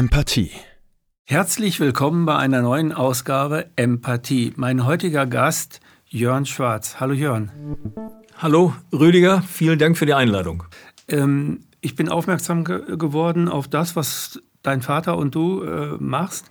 Empathie. Herzlich willkommen bei einer neuen Ausgabe Empathie. Mein heutiger Gast Jörn Schwarz. Hallo Jörn. Hallo Rüdiger, vielen Dank für die Einladung. Ähm, ich bin aufmerksam ge geworden auf das, was dein Vater und du äh, machst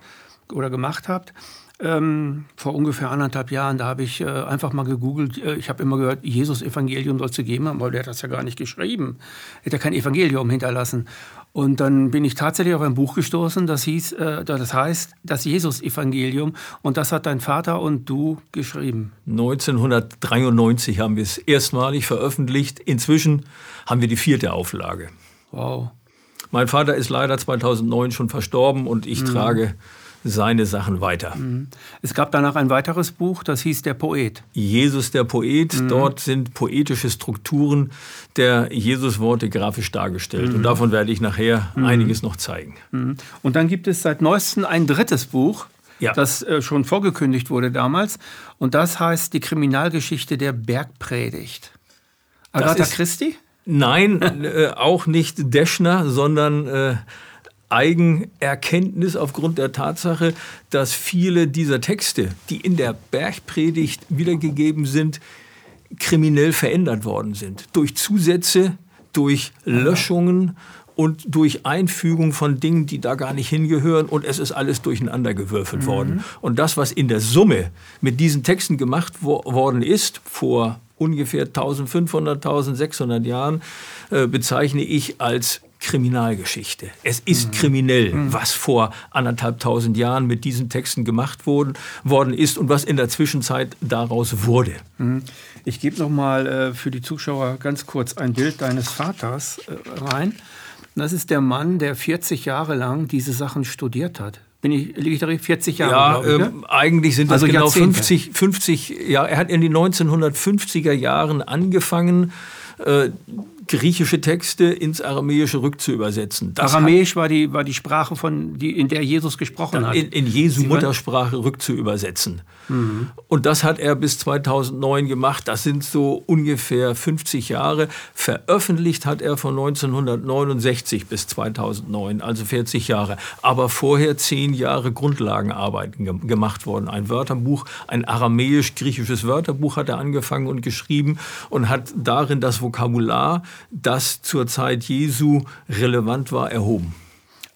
oder gemacht habt. Ähm, vor ungefähr anderthalb Jahren, da habe ich äh, einfach mal gegoogelt. Äh, ich habe immer gehört, Jesus Evangelium soll es geben haben, aber der hat das ja gar nicht geschrieben. Er hat ja kein Evangelium hinterlassen. Und dann bin ich tatsächlich auf ein Buch gestoßen, das hieß, äh, das heißt das Jesus-Evangelium. Und das hat dein Vater und du geschrieben. 1993 haben wir es erstmalig veröffentlicht. Inzwischen haben wir die vierte Auflage. Wow. Mein Vater ist leider 2009 schon verstorben und ich mhm. trage seine Sachen weiter. Mhm. Es gab danach ein weiteres Buch, das hieß Der Poet. Jesus der Poet. Mhm. Dort sind poetische Strukturen der Jesusworte grafisch dargestellt. Mhm. Und davon werde ich nachher mhm. einiges noch zeigen. Mhm. Und dann gibt es seit neuestem ein drittes Buch. Ja. das äh, schon vorgekündigt wurde damals. Und das heißt Die Kriminalgeschichte der Bergpredigt. Agatha Christie? Nein, äh, auch nicht Deschner, sondern äh, Eigenerkenntnis aufgrund der Tatsache, dass viele dieser Texte, die in der Bergpredigt wiedergegeben sind, kriminell verändert worden sind. Durch Zusätze, durch Löschungen und durch Einfügung von Dingen, die da gar nicht hingehören und es ist alles durcheinandergewürfelt mhm. worden. Und das, was in der Summe mit diesen Texten gemacht wo worden ist, vor ungefähr 1500, 1600 Jahren, äh, bezeichne ich als Kriminalgeschichte. Es ist mhm. kriminell, mhm. was vor anderthalbtausend Jahren mit diesen Texten gemacht worden, worden ist und was in der Zwischenzeit daraus wurde. Mhm. Ich gebe noch mal äh, für die Zuschauer ganz kurz ein Bild deines Vaters äh, rein. Das ist der Mann, der 40 Jahre lang diese Sachen studiert hat. Bin ich, liege ich da 40 Jahre? Ja, ich, ne? äh, eigentlich sind das also genau 50, 50, ja, er hat in den 1950er Jahren angefangen, äh, griechische Texte ins Aramäische rückzuübersetzen. Das Aramäisch war die, war die Sprache, von, die, in der Jesus gesprochen hat. In, in Jesu Muttersprache rückzuübersetzen. Mhm. Und das hat er bis 2009 gemacht. Das sind so ungefähr 50 Jahre. Veröffentlicht hat er von 1969 bis 2009, also 40 Jahre. Aber vorher zehn Jahre Grundlagenarbeiten gemacht worden. Ein Wörterbuch, ein aramäisch-griechisches Wörterbuch hat er angefangen und geschrieben und hat darin das Vokabular das zur Zeit Jesu relevant war, erhoben.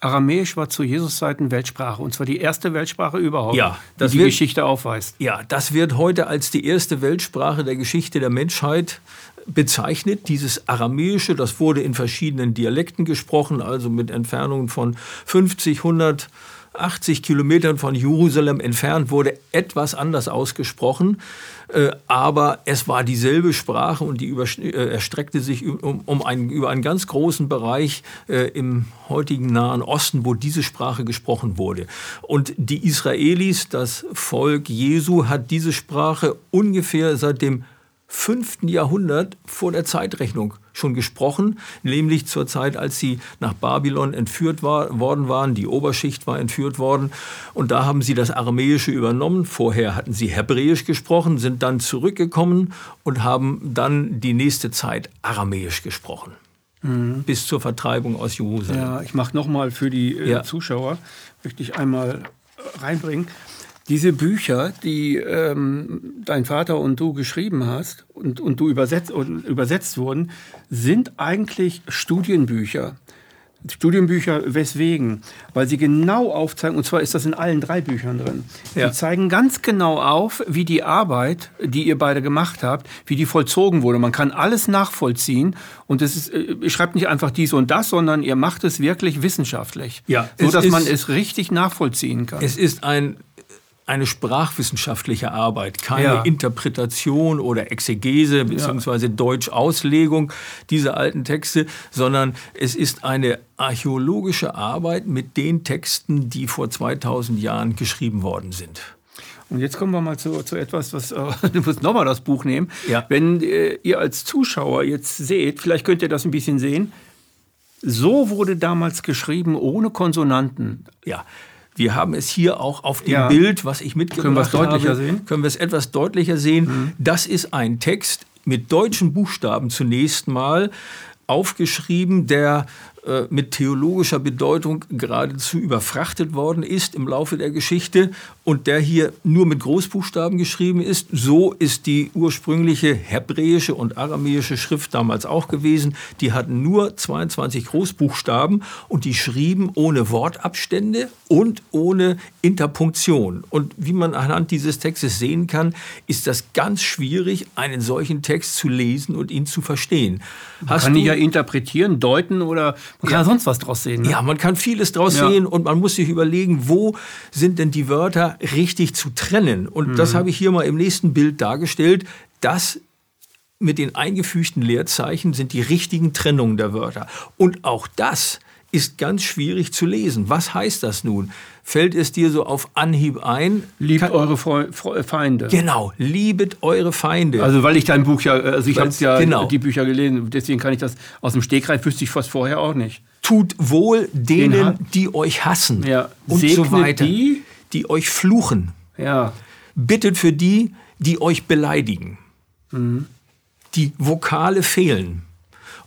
Aramäisch war zu Jesus Zeiten Weltsprache und zwar die erste Weltsprache überhaupt, ja, das die, die wird, Geschichte aufweist. Ja, das wird heute als die erste Weltsprache der Geschichte der Menschheit bezeichnet. Dieses Aramäische, das wurde in verschiedenen Dialekten gesprochen, also mit Entfernungen von 50, 100 80 Kilometern von Jerusalem entfernt, wurde etwas anders ausgesprochen, äh, aber es war dieselbe Sprache und die äh, erstreckte sich um, um einen, über einen ganz großen Bereich äh, im heutigen Nahen Osten, wo diese Sprache gesprochen wurde. Und die Israelis, das Volk Jesu, hat diese Sprache ungefähr seit dem 5. Jahrhundert vor der Zeitrechnung schon gesprochen, nämlich zur Zeit, als sie nach Babylon entführt war, worden waren. Die Oberschicht war entführt worden und da haben sie das Aramäische übernommen. Vorher hatten sie Hebräisch gesprochen, sind dann zurückgekommen und haben dann die nächste Zeit Aramäisch gesprochen. Mhm. Bis zur Vertreibung aus Jerusalem. Ja, ich mache nochmal für die äh, ja. Zuschauer, möchte ich einmal reinbringen. Diese Bücher, die ähm, dein Vater und du geschrieben hast und, und du übersetzt, und übersetzt wurden, sind eigentlich Studienbücher. Studienbücher, weswegen? Weil sie genau aufzeigen, und zwar ist das in allen drei Büchern drin, ja. sie zeigen ganz genau auf, wie die Arbeit, die ihr beide gemacht habt, wie die vollzogen wurde. Man kann alles nachvollziehen und es ist, äh, ihr schreibt nicht einfach dies und das, sondern ihr macht es wirklich wissenschaftlich. Ja, so dass man es richtig nachvollziehen kann. Es ist ein eine sprachwissenschaftliche Arbeit, keine ja. Interpretation oder Exegese beziehungsweise ja. Deutschauslegung dieser alten Texte, sondern es ist eine archäologische Arbeit mit den Texten, die vor 2000 Jahren geschrieben worden sind. Und jetzt kommen wir mal zu, zu etwas, was äh, du musst nochmal das Buch nehmen. Ja. Wenn äh, ihr als Zuschauer jetzt seht, vielleicht könnt ihr das ein bisschen sehen. So wurde damals geschrieben ohne Konsonanten. Ja. Wir haben es hier auch auf dem ja. Bild, was ich mitgebracht Können wir es deutlicher habe, sehen? Können wir es etwas deutlicher sehen? Mhm. Das ist ein Text mit deutschen Buchstaben zunächst mal aufgeschrieben, der mit theologischer Bedeutung geradezu überfrachtet worden ist im Laufe der Geschichte und der hier nur mit Großbuchstaben geschrieben ist. So ist die ursprüngliche hebräische und aramäische Schrift damals auch gewesen. Die hatten nur 22 Großbuchstaben und die schrieben ohne Wortabstände und ohne Interpunktion. Und wie man anhand dieses Textes sehen kann, ist das ganz schwierig, einen solchen Text zu lesen und ihn zu verstehen. Man kann ihn ja interpretieren, deuten oder man kann ja sonst was draus sehen. Ne? Ja, man kann vieles draus ja. sehen und man muss sich überlegen, wo sind denn die Wörter richtig zu trennen. Und mhm. das habe ich hier mal im nächsten Bild dargestellt. Das mit den eingefügten Leerzeichen sind die richtigen Trennungen der Wörter. Und auch das ist ganz schwierig zu lesen. Was heißt das nun? Fällt es dir so auf Anhieb ein? Liebt Kann, eure Fre Fre Feinde. Genau, liebet eure Feinde. Also weil ich dein Buch ja, also ich habe ja genau. die Bücher gelesen, deswegen kann ich das aus dem Stegreif wüsste ich fast vorher auch nicht. Tut wohl denen, die euch hassen ja. und Segne so weiter, die, die euch fluchen. Ja. Bittet für die, die euch beleidigen. Mhm. Die Vokale fehlen.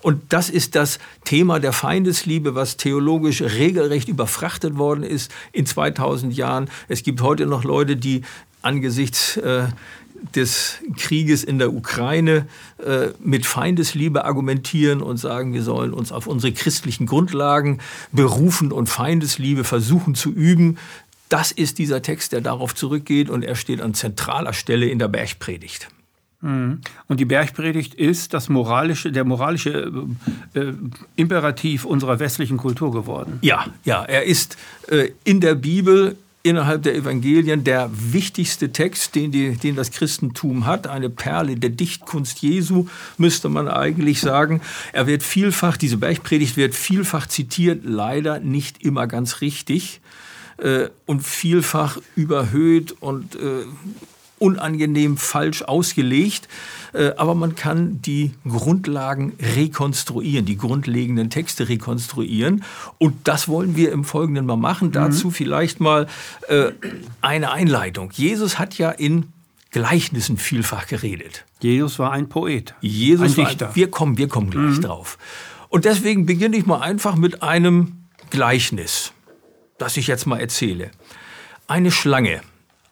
Und das ist das Thema der Feindesliebe, was theologisch regelrecht überfrachtet worden ist in 2000 Jahren. Es gibt heute noch Leute, die angesichts äh, des Krieges in der Ukraine äh, mit Feindesliebe argumentieren und sagen, wir sollen uns auf unsere christlichen Grundlagen berufen und Feindesliebe versuchen zu üben. Das ist dieser Text, der darauf zurückgeht und er steht an zentraler Stelle in der Bergpredigt. Mhm. Und die Bergpredigt ist das moralische, der moralische äh, äh, Imperativ unserer westlichen Kultur geworden. Ja, ja, er ist äh, in der Bibel innerhalb der Evangelien der wichtigste Text, den, die, den das Christentum hat, eine Perle der Dichtkunst Jesu, müsste man eigentlich sagen. Er wird vielfach, diese Bergpredigt wird vielfach zitiert, leider nicht immer ganz richtig äh, und vielfach überhöht und äh, unangenehm falsch ausgelegt, äh, aber man kann die Grundlagen rekonstruieren, die grundlegenden Texte rekonstruieren. Und das wollen wir im Folgenden mal machen. Mhm. Dazu vielleicht mal äh, eine Einleitung. Jesus hat ja in Gleichnissen vielfach geredet. Jesus war ein Poet. Jesus ein Dichter. Ein, wir kommen, wir kommen gleich mhm. drauf. Und deswegen beginne ich mal einfach mit einem Gleichnis, das ich jetzt mal erzähle. Eine Schlange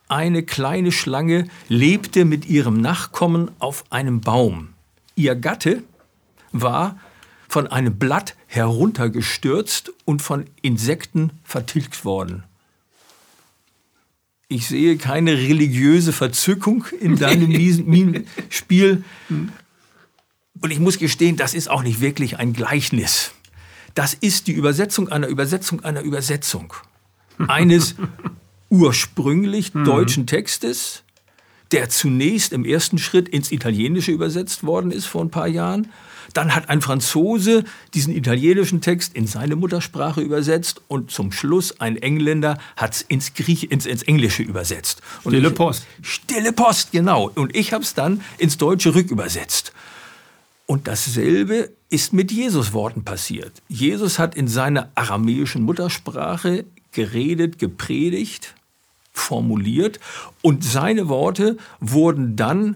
eine kleine Schlange lebte mit ihrem Nachkommen auf einem Baum. Ihr Gatte war von einem Blatt heruntergestürzt und von Insekten vertilgt worden. Ich sehe keine religiöse Verzückung in deinem Spiel. Und ich muss gestehen, das ist auch nicht wirklich ein Gleichnis. Das ist die Übersetzung einer Übersetzung einer Übersetzung. Eines ursprünglich mhm. deutschen Textes, der zunächst im ersten Schritt ins Italienische übersetzt worden ist vor ein paar Jahren. Dann hat ein Franzose diesen italienischen Text in seine Muttersprache übersetzt und zum Schluss ein Engländer hat es ins, ins, ins Englische übersetzt. Und Stille Post. Stille Post, genau. Und ich habe es dann ins Deutsche rückübersetzt. Und dasselbe ist mit Jesus Worten passiert. Jesus hat in seiner aramäischen Muttersprache geredet, gepredigt, formuliert und seine Worte wurden dann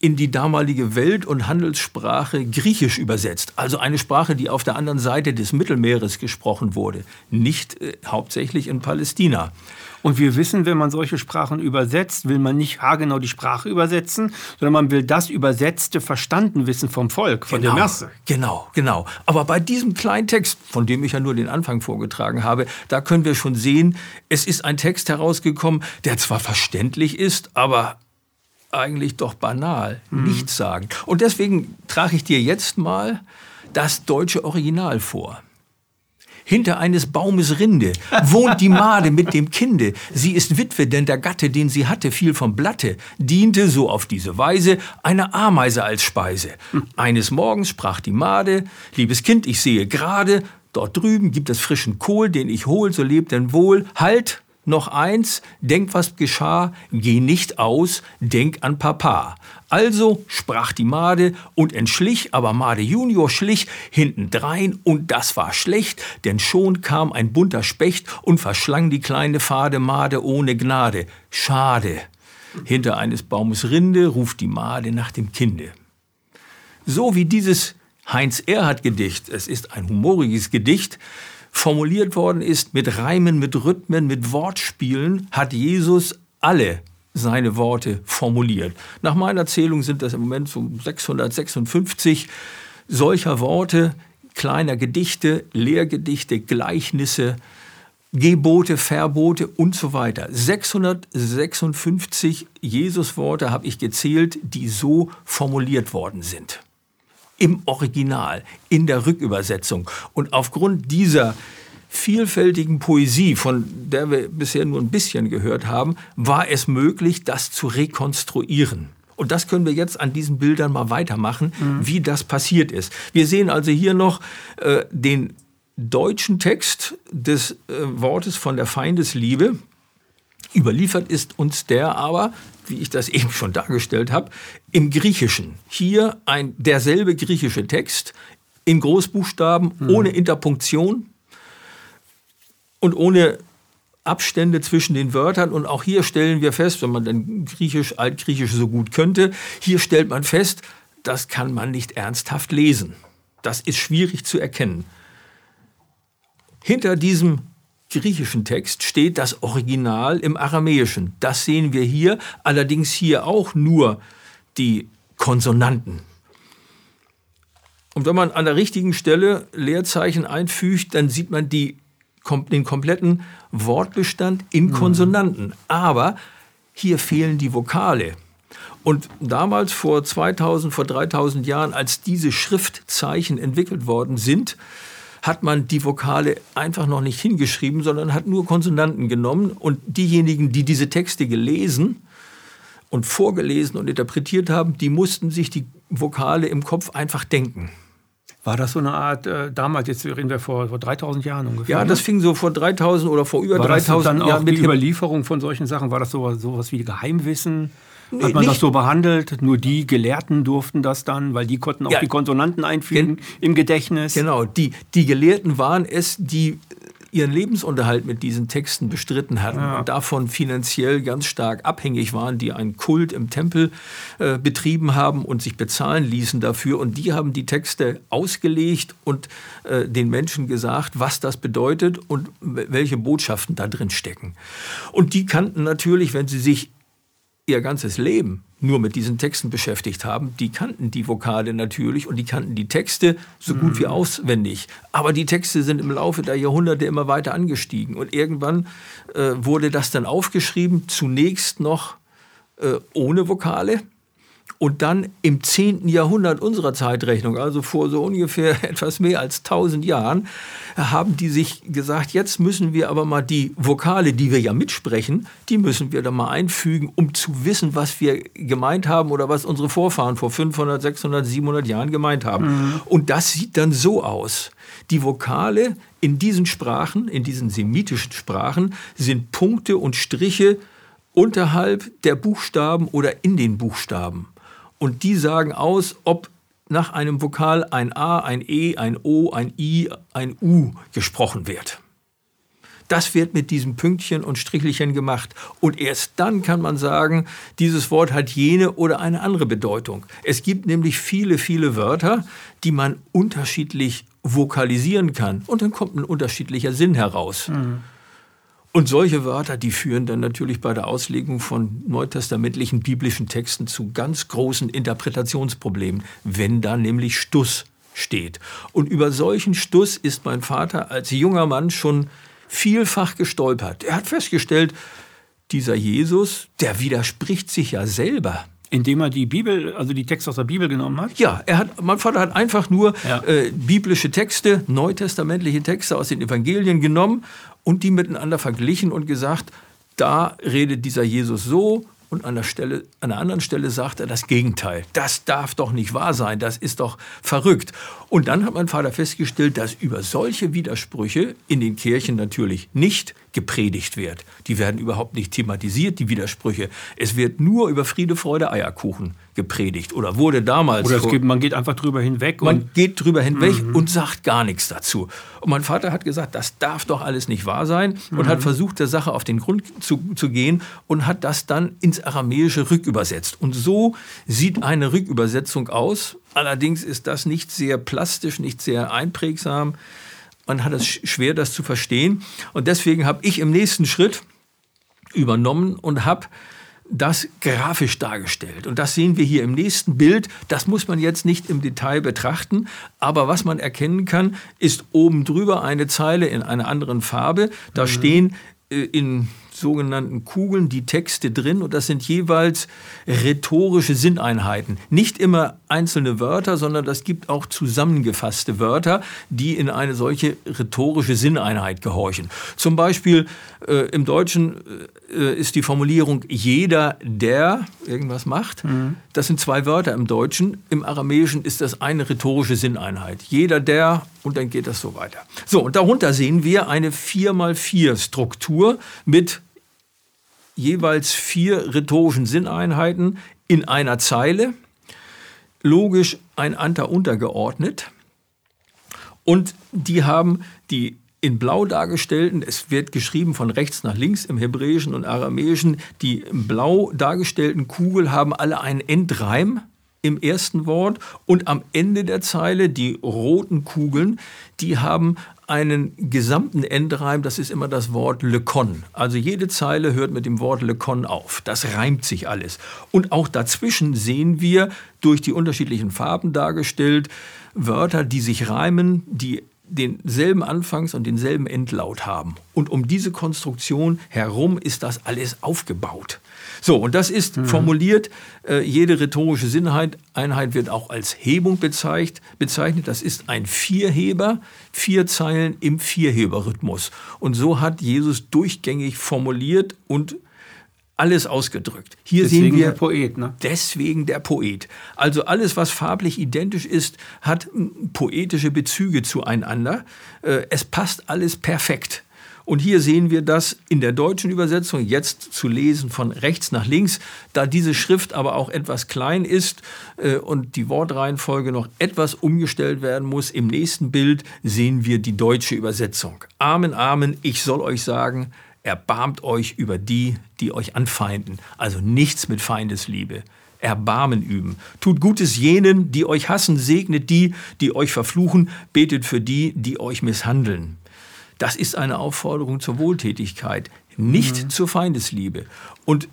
in die damalige Welt- und Handelssprache Griechisch übersetzt. Also eine Sprache, die auf der anderen Seite des Mittelmeeres gesprochen wurde, nicht äh, hauptsächlich in Palästina. Und wir wissen, wenn man solche Sprachen übersetzt, will man nicht haargenau die Sprache übersetzen, sondern man will das Übersetzte verstanden wissen vom Volk, von genau, der Masse. Genau, genau. Aber bei diesem kleinen Text, von dem ich ja nur den Anfang vorgetragen habe, da können wir schon sehen, es ist ein Text herausgekommen, der zwar verständlich ist, aber eigentlich doch banal, mhm. nichts sagen. Und deswegen trage ich dir jetzt mal das deutsche Original vor. Hinter eines Baumes Rinde wohnt die Made mit dem Kinde. Sie ist Witwe, denn der Gatte, den sie hatte, fiel vom Blatte, diente so auf diese Weise eine Ameise als Speise. Eines Morgens sprach die Made, liebes Kind, ich sehe gerade, dort drüben gibt es frischen Kohl, den ich hol, so lebt denn wohl. Halt, noch eins, denk, was geschah, geh nicht aus, denk an Papa. Also sprach die Made und entschlich, aber Made Junior schlich hintendrein und das war schlecht, denn schon kam ein bunter Specht und verschlang die kleine Fade Made ohne Gnade. Schade. Hinter eines Baumes Rinde ruft die Made nach dem Kinde. So wie dieses Heinz Erhard Gedicht, es ist ein humoriges Gedicht, formuliert worden ist mit Reimen, mit Rhythmen, mit Wortspielen, hat Jesus alle seine Worte formuliert. Nach meiner Zählung sind das im Moment so 656 solcher Worte, kleiner Gedichte, Lehrgedichte, Gleichnisse, Gebote, Verbote und so weiter. 656 Jesusworte habe ich gezählt, die so formuliert worden sind. Im Original, in der Rückübersetzung. Und aufgrund dieser vielfältigen Poesie, von der wir bisher nur ein bisschen gehört haben, war es möglich, das zu rekonstruieren. Und das können wir jetzt an diesen Bildern mal weitermachen, mhm. wie das passiert ist. Wir sehen also hier noch äh, den deutschen Text des äh, Wortes von der Feindesliebe. Überliefert ist uns der aber, wie ich das eben schon dargestellt habe, im Griechischen. Hier ein derselbe griechische Text in Großbuchstaben, mhm. ohne Interpunktion und ohne Abstände zwischen den Wörtern. Und auch hier stellen wir fest, wenn man dann Griechisch, Altgriechisch so gut könnte, hier stellt man fest, das kann man nicht ernsthaft lesen. Das ist schwierig zu erkennen. Hinter diesem griechischen Text steht das Original im Aramäischen. Das sehen wir hier, allerdings hier auch nur die Konsonanten. Und wenn man an der richtigen Stelle Leerzeichen einfügt, dann sieht man die, den kompletten Wortbestand in mhm. Konsonanten. Aber hier fehlen die Vokale. Und damals vor 2000, vor 3000 Jahren, als diese Schriftzeichen entwickelt worden sind, hat man die Vokale einfach noch nicht hingeschrieben, sondern hat nur Konsonanten genommen und diejenigen, die diese Texte gelesen und vorgelesen und interpretiert haben, die mussten sich die Vokale im Kopf einfach denken. War das so eine Art, äh, damals, jetzt reden wir vor, vor 3000 Jahren ungefähr? Ja, das ne? fing so vor 3000 oder vor über war 3000 Jahren. Dann auch mit die Überlieferung von solchen Sachen, war das sowas, sowas wie Geheimwissen? Hat man nicht. das so behandelt? Nur die Gelehrten durften das dann, weil die konnten auch ja. die Konsonanten einfügen im Gedächtnis. Genau, die, die Gelehrten waren es, die ihren Lebensunterhalt mit diesen Texten bestritten hatten ja. und davon finanziell ganz stark abhängig waren, die einen Kult im Tempel äh, betrieben haben und sich bezahlen ließen dafür. Und die haben die Texte ausgelegt und äh, den Menschen gesagt, was das bedeutet und welche Botschaften da drin stecken. Und die kannten natürlich, wenn sie sich ihr ganzes Leben nur mit diesen Texten beschäftigt haben, die kannten die Vokale natürlich und die kannten die Texte so gut wie mhm. auswendig. Aber die Texte sind im Laufe der Jahrhunderte immer weiter angestiegen und irgendwann äh, wurde das dann aufgeschrieben, zunächst noch äh, ohne Vokale und dann im 10. Jahrhundert unserer Zeitrechnung, also vor so ungefähr etwas mehr als 1000 Jahren, haben die sich gesagt, jetzt müssen wir aber mal die Vokale, die wir ja mitsprechen, die müssen wir da mal einfügen, um zu wissen, was wir gemeint haben oder was unsere Vorfahren vor 500, 600, 700 Jahren gemeint haben. Mhm. Und das sieht dann so aus. Die Vokale in diesen Sprachen, in diesen semitischen Sprachen, sind Punkte und Striche unterhalb der Buchstaben oder in den Buchstaben. Und die sagen aus, ob nach einem Vokal ein A, ein E, ein O, ein I, ein U gesprochen wird. Das wird mit diesem Pünktchen und Strichelchen gemacht. Und erst dann kann man sagen, dieses Wort hat jene oder eine andere Bedeutung. Es gibt nämlich viele, viele Wörter, die man unterschiedlich vokalisieren kann. Und dann kommt ein unterschiedlicher Sinn heraus. Mhm. Und solche Wörter, die führen dann natürlich bei der Auslegung von neutestamentlichen biblischen Texten zu ganz großen Interpretationsproblemen, wenn da nämlich Stuss steht. Und über solchen Stuss ist mein Vater als junger Mann schon vielfach gestolpert. Er hat festgestellt, dieser Jesus, der widerspricht sich ja selber. Indem er die Bibel, also die Texte aus der Bibel genommen hat? Ja, er hat, mein Vater hat einfach nur ja. äh, biblische Texte, neutestamentliche Texte aus den Evangelien genommen und die miteinander verglichen und gesagt, da redet dieser Jesus so und an der, Stelle, an der anderen Stelle sagt er das Gegenteil. Das darf doch nicht wahr sein, das ist doch verrückt. Und dann hat mein Vater festgestellt, dass über solche Widersprüche in den Kirchen natürlich nicht gepredigt wird. Die werden überhaupt nicht thematisiert, die Widersprüche. Es wird nur über Friede, Freude, Eierkuchen gepredigt oder wurde damals. Oder geht, man geht einfach drüber hinweg. Man geht drüber hinweg mhm. und sagt gar nichts dazu. Und mein Vater hat gesagt, das darf doch alles nicht wahr sein und mhm. hat versucht, der Sache auf den Grund zu, zu gehen und hat das dann ins Aramäische rückübersetzt. Und so sieht eine Rückübersetzung aus. Allerdings ist das nicht sehr plastisch, nicht sehr einprägsam man hat es schwer, das zu verstehen. Und deswegen habe ich im nächsten Schritt übernommen und habe das grafisch dargestellt. Und das sehen wir hier im nächsten Bild. Das muss man jetzt nicht im Detail betrachten, aber was man erkennen kann, ist oben drüber eine Zeile in einer anderen Farbe. Da mhm. stehen äh, in sogenannten Kugeln die Texte drin und das sind jeweils rhetorische Sinneinheiten. Nicht immer einzelne Wörter, sondern das gibt auch zusammengefasste Wörter, die in eine solche rhetorische Sinneinheit gehorchen. Zum Beispiel äh, im Deutschen äh, ist die Formulierung jeder, der irgendwas macht. Mhm. Das sind zwei Wörter im Deutschen. Im Aramäischen ist das eine rhetorische Sinneinheit. Jeder, der und dann geht das so weiter. So, und darunter sehen wir eine 4x4 Struktur mit jeweils vier rhetorischen Sinneinheiten in einer Zeile, logisch einander untergeordnet. Und die haben die in blau dargestellten, es wird geschrieben von rechts nach links im Hebräischen und Aramäischen, die in blau dargestellten Kugel haben alle einen Endreim im ersten Wort und am Ende der Zeile die roten Kugeln, die haben einen gesamten Endreim, das ist immer das Wort Lekon. Also jede Zeile hört mit dem Wort Lekon auf. Das reimt sich alles. Und auch dazwischen sehen wir durch die unterschiedlichen Farben dargestellt Wörter, die sich reimen, die denselben Anfangs- und denselben Endlaut haben. Und um diese Konstruktion herum ist das alles aufgebaut. So, und das ist mhm. formuliert, äh, jede rhetorische Sinneinheit wird auch als Hebung bezeichnet. bezeichnet. Das ist ein Vierheber, vier Zeilen im Vierheberrhythmus. Und so hat Jesus durchgängig formuliert und alles ausgedrückt. Hier deswegen sehen wir der Poet, ne? Deswegen der Poet. Also alles, was farblich identisch ist, hat poetische Bezüge zueinander. Äh, es passt alles perfekt. Und hier sehen wir das in der deutschen Übersetzung jetzt zu lesen von rechts nach links. Da diese Schrift aber auch etwas klein ist äh, und die Wortreihenfolge noch etwas umgestellt werden muss, im nächsten Bild sehen wir die deutsche Übersetzung. Amen, Amen, ich soll euch sagen, erbarmt euch über die, die euch anfeinden. Also nichts mit Feindesliebe. Erbarmen üben. Tut Gutes jenen, die euch hassen, segnet die, die euch verfluchen, betet für die, die euch misshandeln. Das ist eine Aufforderung zur Wohltätigkeit, nicht mhm. zur Feindesliebe. Und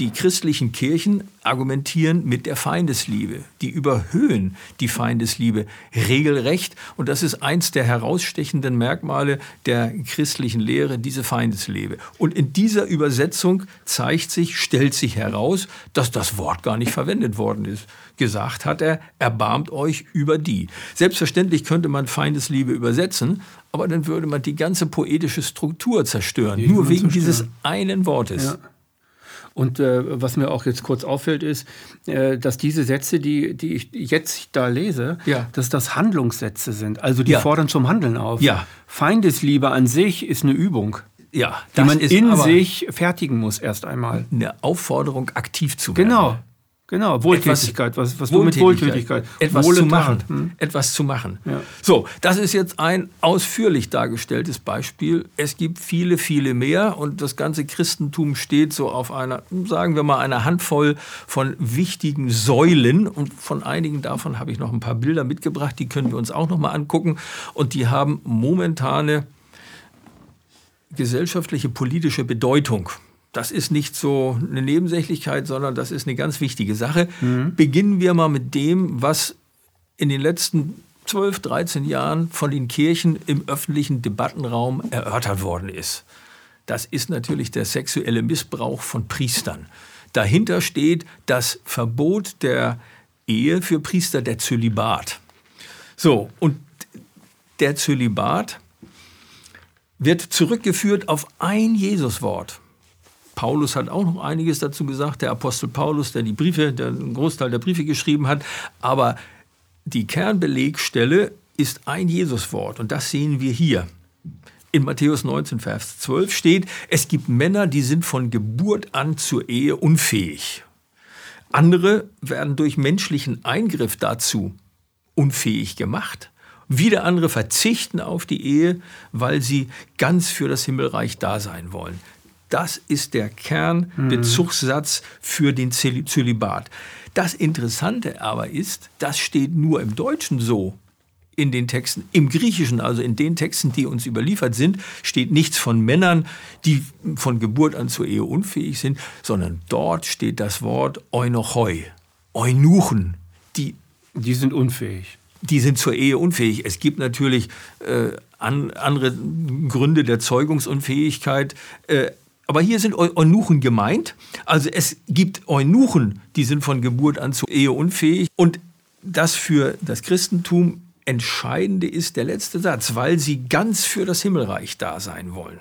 die christlichen Kirchen argumentieren mit der Feindesliebe. Die überhöhen die Feindesliebe regelrecht. Und das ist eins der herausstechenden Merkmale der christlichen Lehre, diese Feindesliebe. Und in dieser Übersetzung zeigt sich, stellt sich heraus, dass das Wort gar nicht verwendet worden ist. Gesagt hat er, erbarmt euch über die. Selbstverständlich könnte man Feindesliebe übersetzen, aber dann würde man die ganze poetische Struktur zerstören, die nur wegen zerstören. dieses einen Wortes. Ja. Und äh, was mir auch jetzt kurz auffällt, ist, äh, dass diese Sätze, die, die ich jetzt da lese, ja. dass das Handlungssätze sind. Also die ja. fordern zum Handeln auf. Ja. Feindesliebe an sich ist eine Übung. Ja, die man in sich fertigen muss erst einmal. Eine Aufforderung, aktiv zu werden. Genau. Genau, Wohltätigkeit, was, was du mit Wohltätigkeit, etwas zu machen, hm? etwas zu machen. Ja. So, das ist jetzt ein ausführlich dargestelltes Beispiel. Es gibt viele, viele mehr und das ganze Christentum steht so auf einer, sagen wir mal, einer Handvoll von wichtigen Säulen und von einigen davon habe ich noch ein paar Bilder mitgebracht, die können wir uns auch noch mal angucken und die haben momentane gesellschaftliche politische Bedeutung das ist nicht so eine Nebensächlichkeit, sondern das ist eine ganz wichtige Sache. Mhm. Beginnen wir mal mit dem, was in den letzten 12, 13 Jahren von den Kirchen im öffentlichen Debattenraum erörtert worden ist. Das ist natürlich der sexuelle Missbrauch von Priestern. Dahinter steht das Verbot der Ehe für Priester, der Zölibat. So, und der Zölibat wird zurückgeführt auf ein Jesuswort. Paulus hat auch noch einiges dazu gesagt, der Apostel Paulus, der die Briefe, der einen Großteil der Briefe geschrieben hat. Aber die Kernbelegstelle ist ein Jesuswort und das sehen wir hier. in Matthäus 19, Vers 12 steht, es gibt Männer, die sind von Geburt an zur Ehe unfähig. Andere werden durch menschlichen Eingriff dazu unfähig gemacht. Wieder andere verzichten auf die Ehe, weil sie ganz für das Himmelreich da sein wollen. Das ist der Kernbezugssatz für den Zölibat. Das Interessante aber ist, das steht nur im Deutschen so in den Texten, im Griechischen, also in den Texten, die uns überliefert sind, steht nichts von Männern, die von Geburt an zur Ehe unfähig sind, sondern dort steht das Wort Eunochoi, Eunuchen, die, die sind unfähig. Die sind zur Ehe unfähig. Es gibt natürlich äh, an, andere Gründe der Zeugungsunfähigkeit. Äh, aber hier sind Eunuchen gemeint. Also es gibt Eunuchen, die sind von Geburt an zur Ehe unfähig. Und das für das Christentum Entscheidende ist der letzte Satz, weil sie ganz für das Himmelreich da sein wollen.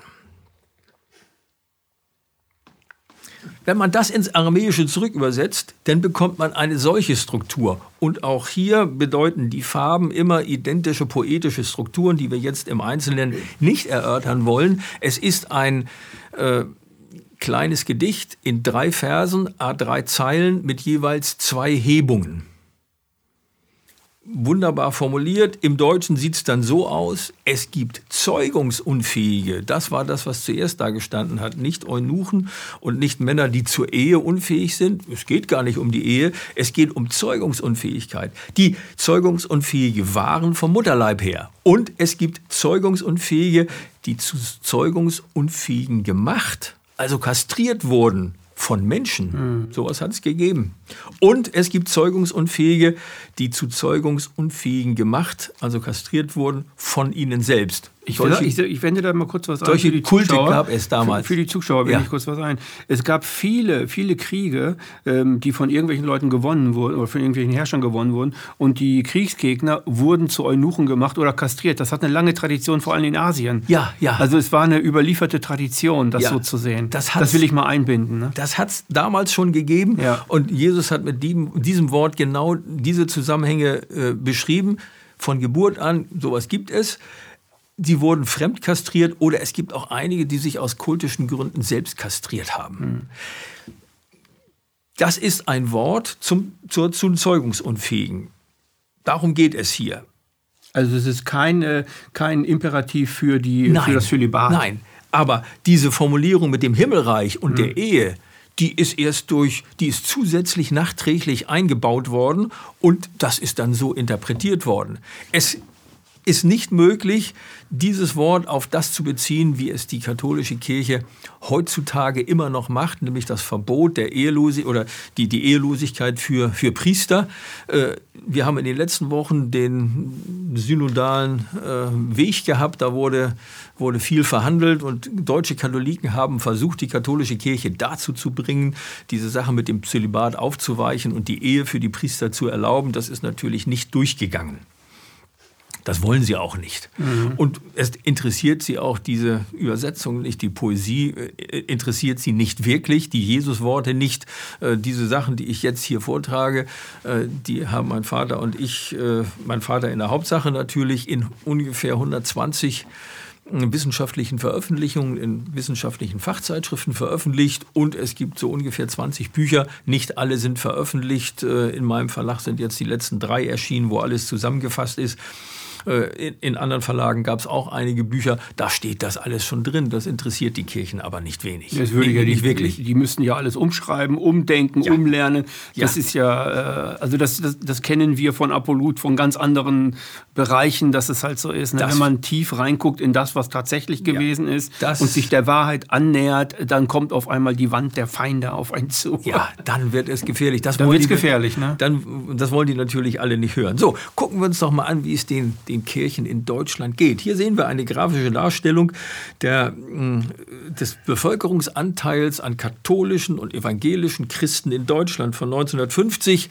Wenn man das ins Aramäische zurückübersetzt, dann bekommt man eine solche Struktur. Und auch hier bedeuten die Farben immer identische poetische Strukturen, die wir jetzt im Einzelnen nicht erörtern wollen. Es ist ein äh, kleines Gedicht in drei Versen, a drei Zeilen mit jeweils zwei Hebungen wunderbar formuliert. Im Deutschen sieht es dann so aus, es gibt Zeugungsunfähige. Das war das, was zuerst da gestanden hat. Nicht Eunuchen und nicht Männer, die zur Ehe unfähig sind. Es geht gar nicht um die Ehe, es geht um Zeugungsunfähigkeit. Die Zeugungsunfähige waren vom Mutterleib her. Und es gibt Zeugungsunfähige, die zu Zeugungsunfähigen gemacht, also kastriert wurden von Menschen. Mhm. Sowas hat es gegeben. Und es gibt Zeugungsunfähige, die zu Zeugungsunfähigen gemacht, also kastriert wurden, von ihnen selbst. Ich, solche, ich, ich, wende da mal kurz was solche ein. Solche Kulte gab es damals. Für, für die Zuschauer wende ja. ich kurz was ein. Es gab viele, viele Kriege, ähm, die von irgendwelchen Leuten gewonnen wurden oder von irgendwelchen Herrschern gewonnen wurden. Und die Kriegsgegner wurden zu Eunuchen gemacht oder kastriert. Das hat eine lange Tradition, vor allem in Asien. Ja, ja. Also es war eine überlieferte Tradition, das ja. so zu sehen. Das, das will ich mal einbinden. Ne? Das hat es damals schon gegeben. Ja. Und Jesus hat mit diesem, diesem Wort genau diese Zusammenhänge äh, beschrieben. Von Geburt an, sowas gibt es sie wurden fremd kastriert oder es gibt auch einige, die sich aus kultischen Gründen selbst kastriert haben. Hm. Das ist ein Wort zum, zur, zum Zeugungsunfähigen. Darum geht es hier. Also es ist kein, äh, kein Imperativ für, die, nein, für das Zölibat. Nein, aber diese Formulierung mit dem Himmelreich und hm. der Ehe, die ist erst durch, die ist zusätzlich nachträglich eingebaut worden und das ist dann so interpretiert worden. Es ist nicht möglich, dieses Wort auf das zu beziehen, wie es die katholische Kirche heutzutage immer noch macht, nämlich das Verbot der Ehelosigkeit oder die, die Ehelosigkeit für, für Priester. Äh, wir haben in den letzten Wochen den synodalen äh, Weg gehabt, da wurde, wurde viel verhandelt und deutsche Katholiken haben versucht, die katholische Kirche dazu zu bringen, diese Sache mit dem Zölibat aufzuweichen und die Ehe für die Priester zu erlauben. Das ist natürlich nicht durchgegangen. Das wollen sie auch nicht. Mhm. Und es interessiert sie auch diese Übersetzung nicht, die Poesie äh, interessiert sie nicht wirklich, die Jesusworte nicht. Äh, diese Sachen, die ich jetzt hier vortrage, äh, die haben mein Vater und ich, mein Vater in der Hauptsache natürlich in ungefähr 120 wissenschaftlichen Veröffentlichungen in wissenschaftlichen Fachzeitschriften veröffentlicht und es gibt so ungefähr 20 Bücher. Nicht alle sind veröffentlicht. In meinem Verlag sind jetzt die letzten drei erschienen, wo alles zusammengefasst ist. Äh, in, anderen Verlagen gab es auch einige Bücher, da steht das alles schon drin. Das interessiert die Kirchen aber nicht wenig. Das würde ja nicht wirklich. Die müssten ja alles umschreiben, umdenken, ja. umlernen. Das ja. ist ja, äh, also das, das, das, kennen wir von Apollut, von ganz anderen Bereichen, dass es halt so ist. Ne? Wenn man tief reinguckt in das, was tatsächlich gewesen ja. ist das und sich der Wahrheit annähert, dann kommt auf einmal die Wand der Feinde auf einen zu. Ja, dann wird es gefährlich. Das dann wird es gefährlich, ne? Dann, das wollen die natürlich alle nicht hören. So, gucken wir uns doch mal an, wie es den den Kirchen in Deutschland geht. Hier sehen wir eine grafische Darstellung der, mm, des Bevölkerungsanteils an katholischen und evangelischen Christen in Deutschland von 1950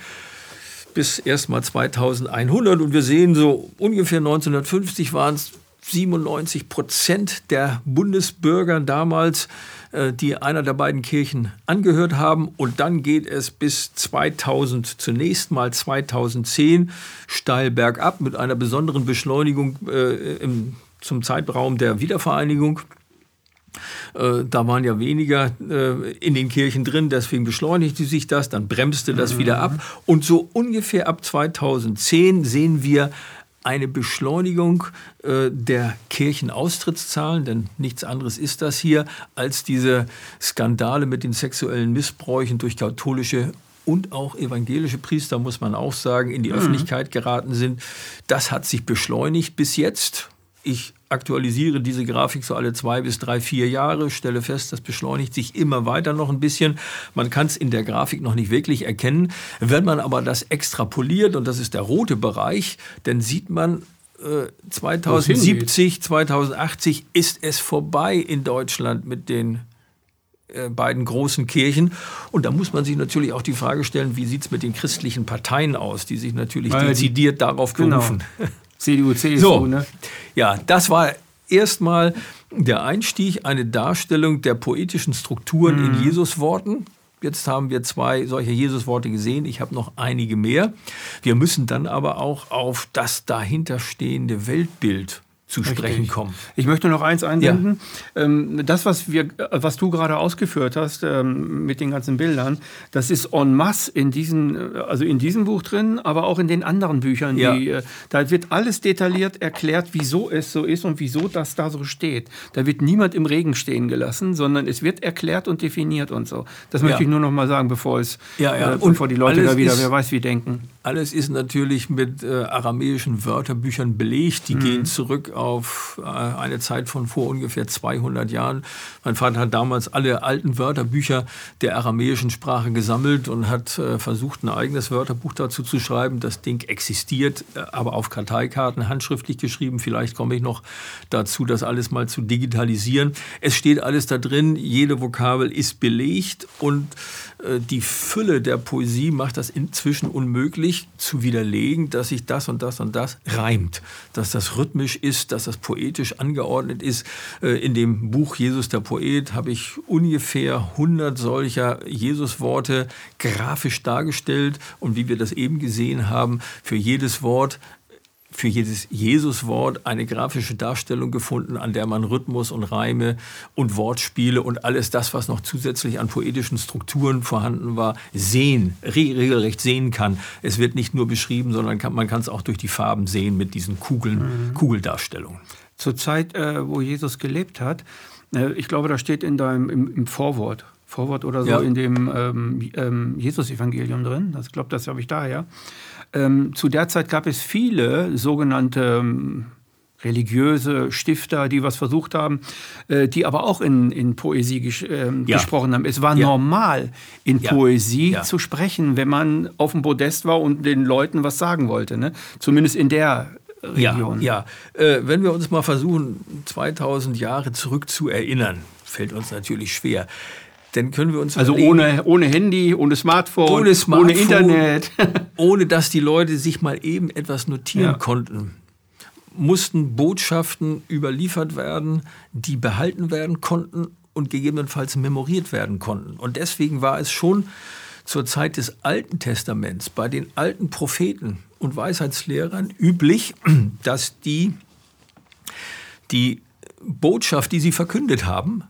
bis erst mal 2100. Und wir sehen so ungefähr 1950 waren es 97 Prozent der Bundesbürger damals äh, die einer der beiden Kirchen angehört haben. Und dann geht es bis 2000, zunächst mal 2010, steil bergab mit einer besonderen Beschleunigung äh, im zum Zeitraum der Wiedervereinigung. Äh, da waren ja weniger in den Kirchen drin, deswegen beschleunigte sich das, dann bremste das mhm. wieder ab. Und so ungefähr ab 2010 sehen wir eine Beschleunigung äh, der Kirchenaustrittszahlen, denn nichts anderes ist das hier, als diese Skandale mit den sexuellen Missbräuchen durch katholische und auch evangelische Priester, muss man auch sagen, in die mhm. Öffentlichkeit geraten sind. Das hat sich beschleunigt bis jetzt. Ich aktualisiere diese Grafik so alle zwei bis drei, vier Jahre, stelle fest, das beschleunigt sich immer weiter noch ein bisschen. Man kann es in der Grafik noch nicht wirklich erkennen. Wenn man aber das extrapoliert, und das ist der rote Bereich, dann sieht man, 2070, äh, 2080 ist es vorbei in Deutschland mit den äh, beiden großen Kirchen. Und da muss man sich natürlich auch die Frage stellen, wie sieht es mit den christlichen Parteien aus, die sich natürlich Weil dezidiert die, darauf genau. berufen. Genau. CDU, CSU, so, ne? Ja, das war erstmal der Einstieg, eine Darstellung der poetischen Strukturen mhm. in Jesusworten. Jetzt haben wir zwei solche Jesusworte gesehen. Ich habe noch einige mehr. Wir müssen dann aber auch auf das dahinterstehende Weltbild zu Richtig. sprechen kommen. Ich möchte noch eins einwenden. Ja. Ähm, das, was, wir, was du gerade ausgeführt hast ähm, mit den ganzen Bildern, das ist en masse in, diesen, also in diesem Buch drin, aber auch in den anderen Büchern. Ja. Die, äh, da wird alles detailliert erklärt, wieso es so ist und wieso das da so steht. Da wird niemand im Regen stehen gelassen, sondern es wird erklärt und definiert und so. Das möchte ja. ich nur noch mal sagen, bevor es ja, ja. Äh, bevor die Leute da wieder, wer weiß, wie denken. Alles ist natürlich mit äh, aramäischen Wörterbüchern belegt. Die mhm. gehen zurück auf äh, eine Zeit von vor ungefähr 200 Jahren. Mein Vater hat damals alle alten Wörterbücher der aramäischen Sprache gesammelt und hat äh, versucht, ein eigenes Wörterbuch dazu zu schreiben. Das Ding existiert, äh, aber auf Karteikarten handschriftlich geschrieben. Vielleicht komme ich noch dazu, das alles mal zu digitalisieren. Es steht alles da drin. Jede Vokabel ist belegt und äh, die Fülle der Poesie macht das inzwischen unmöglich zu widerlegen, dass sich das und das und das reimt, dass das rhythmisch ist, dass das poetisch angeordnet ist. Äh, in dem Buch Jesus der Poet habe ich ungefähr 100 solcher Jesusworte grafisch dargestellt und wie wir das eben gesehen haben, für jedes Wort für jedes Jesuswort eine grafische Darstellung gefunden, an der man Rhythmus und Reime und Wortspiele und alles das, was noch zusätzlich an poetischen Strukturen vorhanden war, sehen, regelrecht sehen kann. Es wird nicht nur beschrieben, sondern kann, man kann es auch durch die Farben sehen mit diesen Kugeln, mhm. Kugeldarstellungen. Zur Zeit, äh, wo Jesus gelebt hat, äh, ich glaube, da steht in deinem im, im Vorwort, Vorwort oder so ja. in dem ähm, ähm, Jesus-Evangelium drin. Das, ich glaube, das habe ich daher. Ähm, zu der Zeit gab es viele sogenannte ähm, religiöse Stifter, die was versucht haben, äh, die aber auch in, in Poesie ges äh, ja. gesprochen haben. Es war ja. normal, in ja. Poesie zu sprechen, wenn man auf dem Podest war und den Leuten was sagen wollte. Ne? Zumindest in der Region. Ja, äh, wenn wir uns mal versuchen, 2000 Jahre zurück zu erinnern, fällt uns natürlich schwer dann können wir uns also ohne, ohne Handy, ohne Smartphone, ohne, Smartphone, ohne Internet, ohne dass die Leute sich mal eben etwas notieren ja. konnten, mussten Botschaften überliefert werden, die behalten werden konnten und gegebenenfalls memoriert werden konnten. Und deswegen war es schon zur Zeit des Alten Testaments bei den alten Propheten und Weisheitslehrern üblich, dass die die Botschaft, die sie verkündet haben,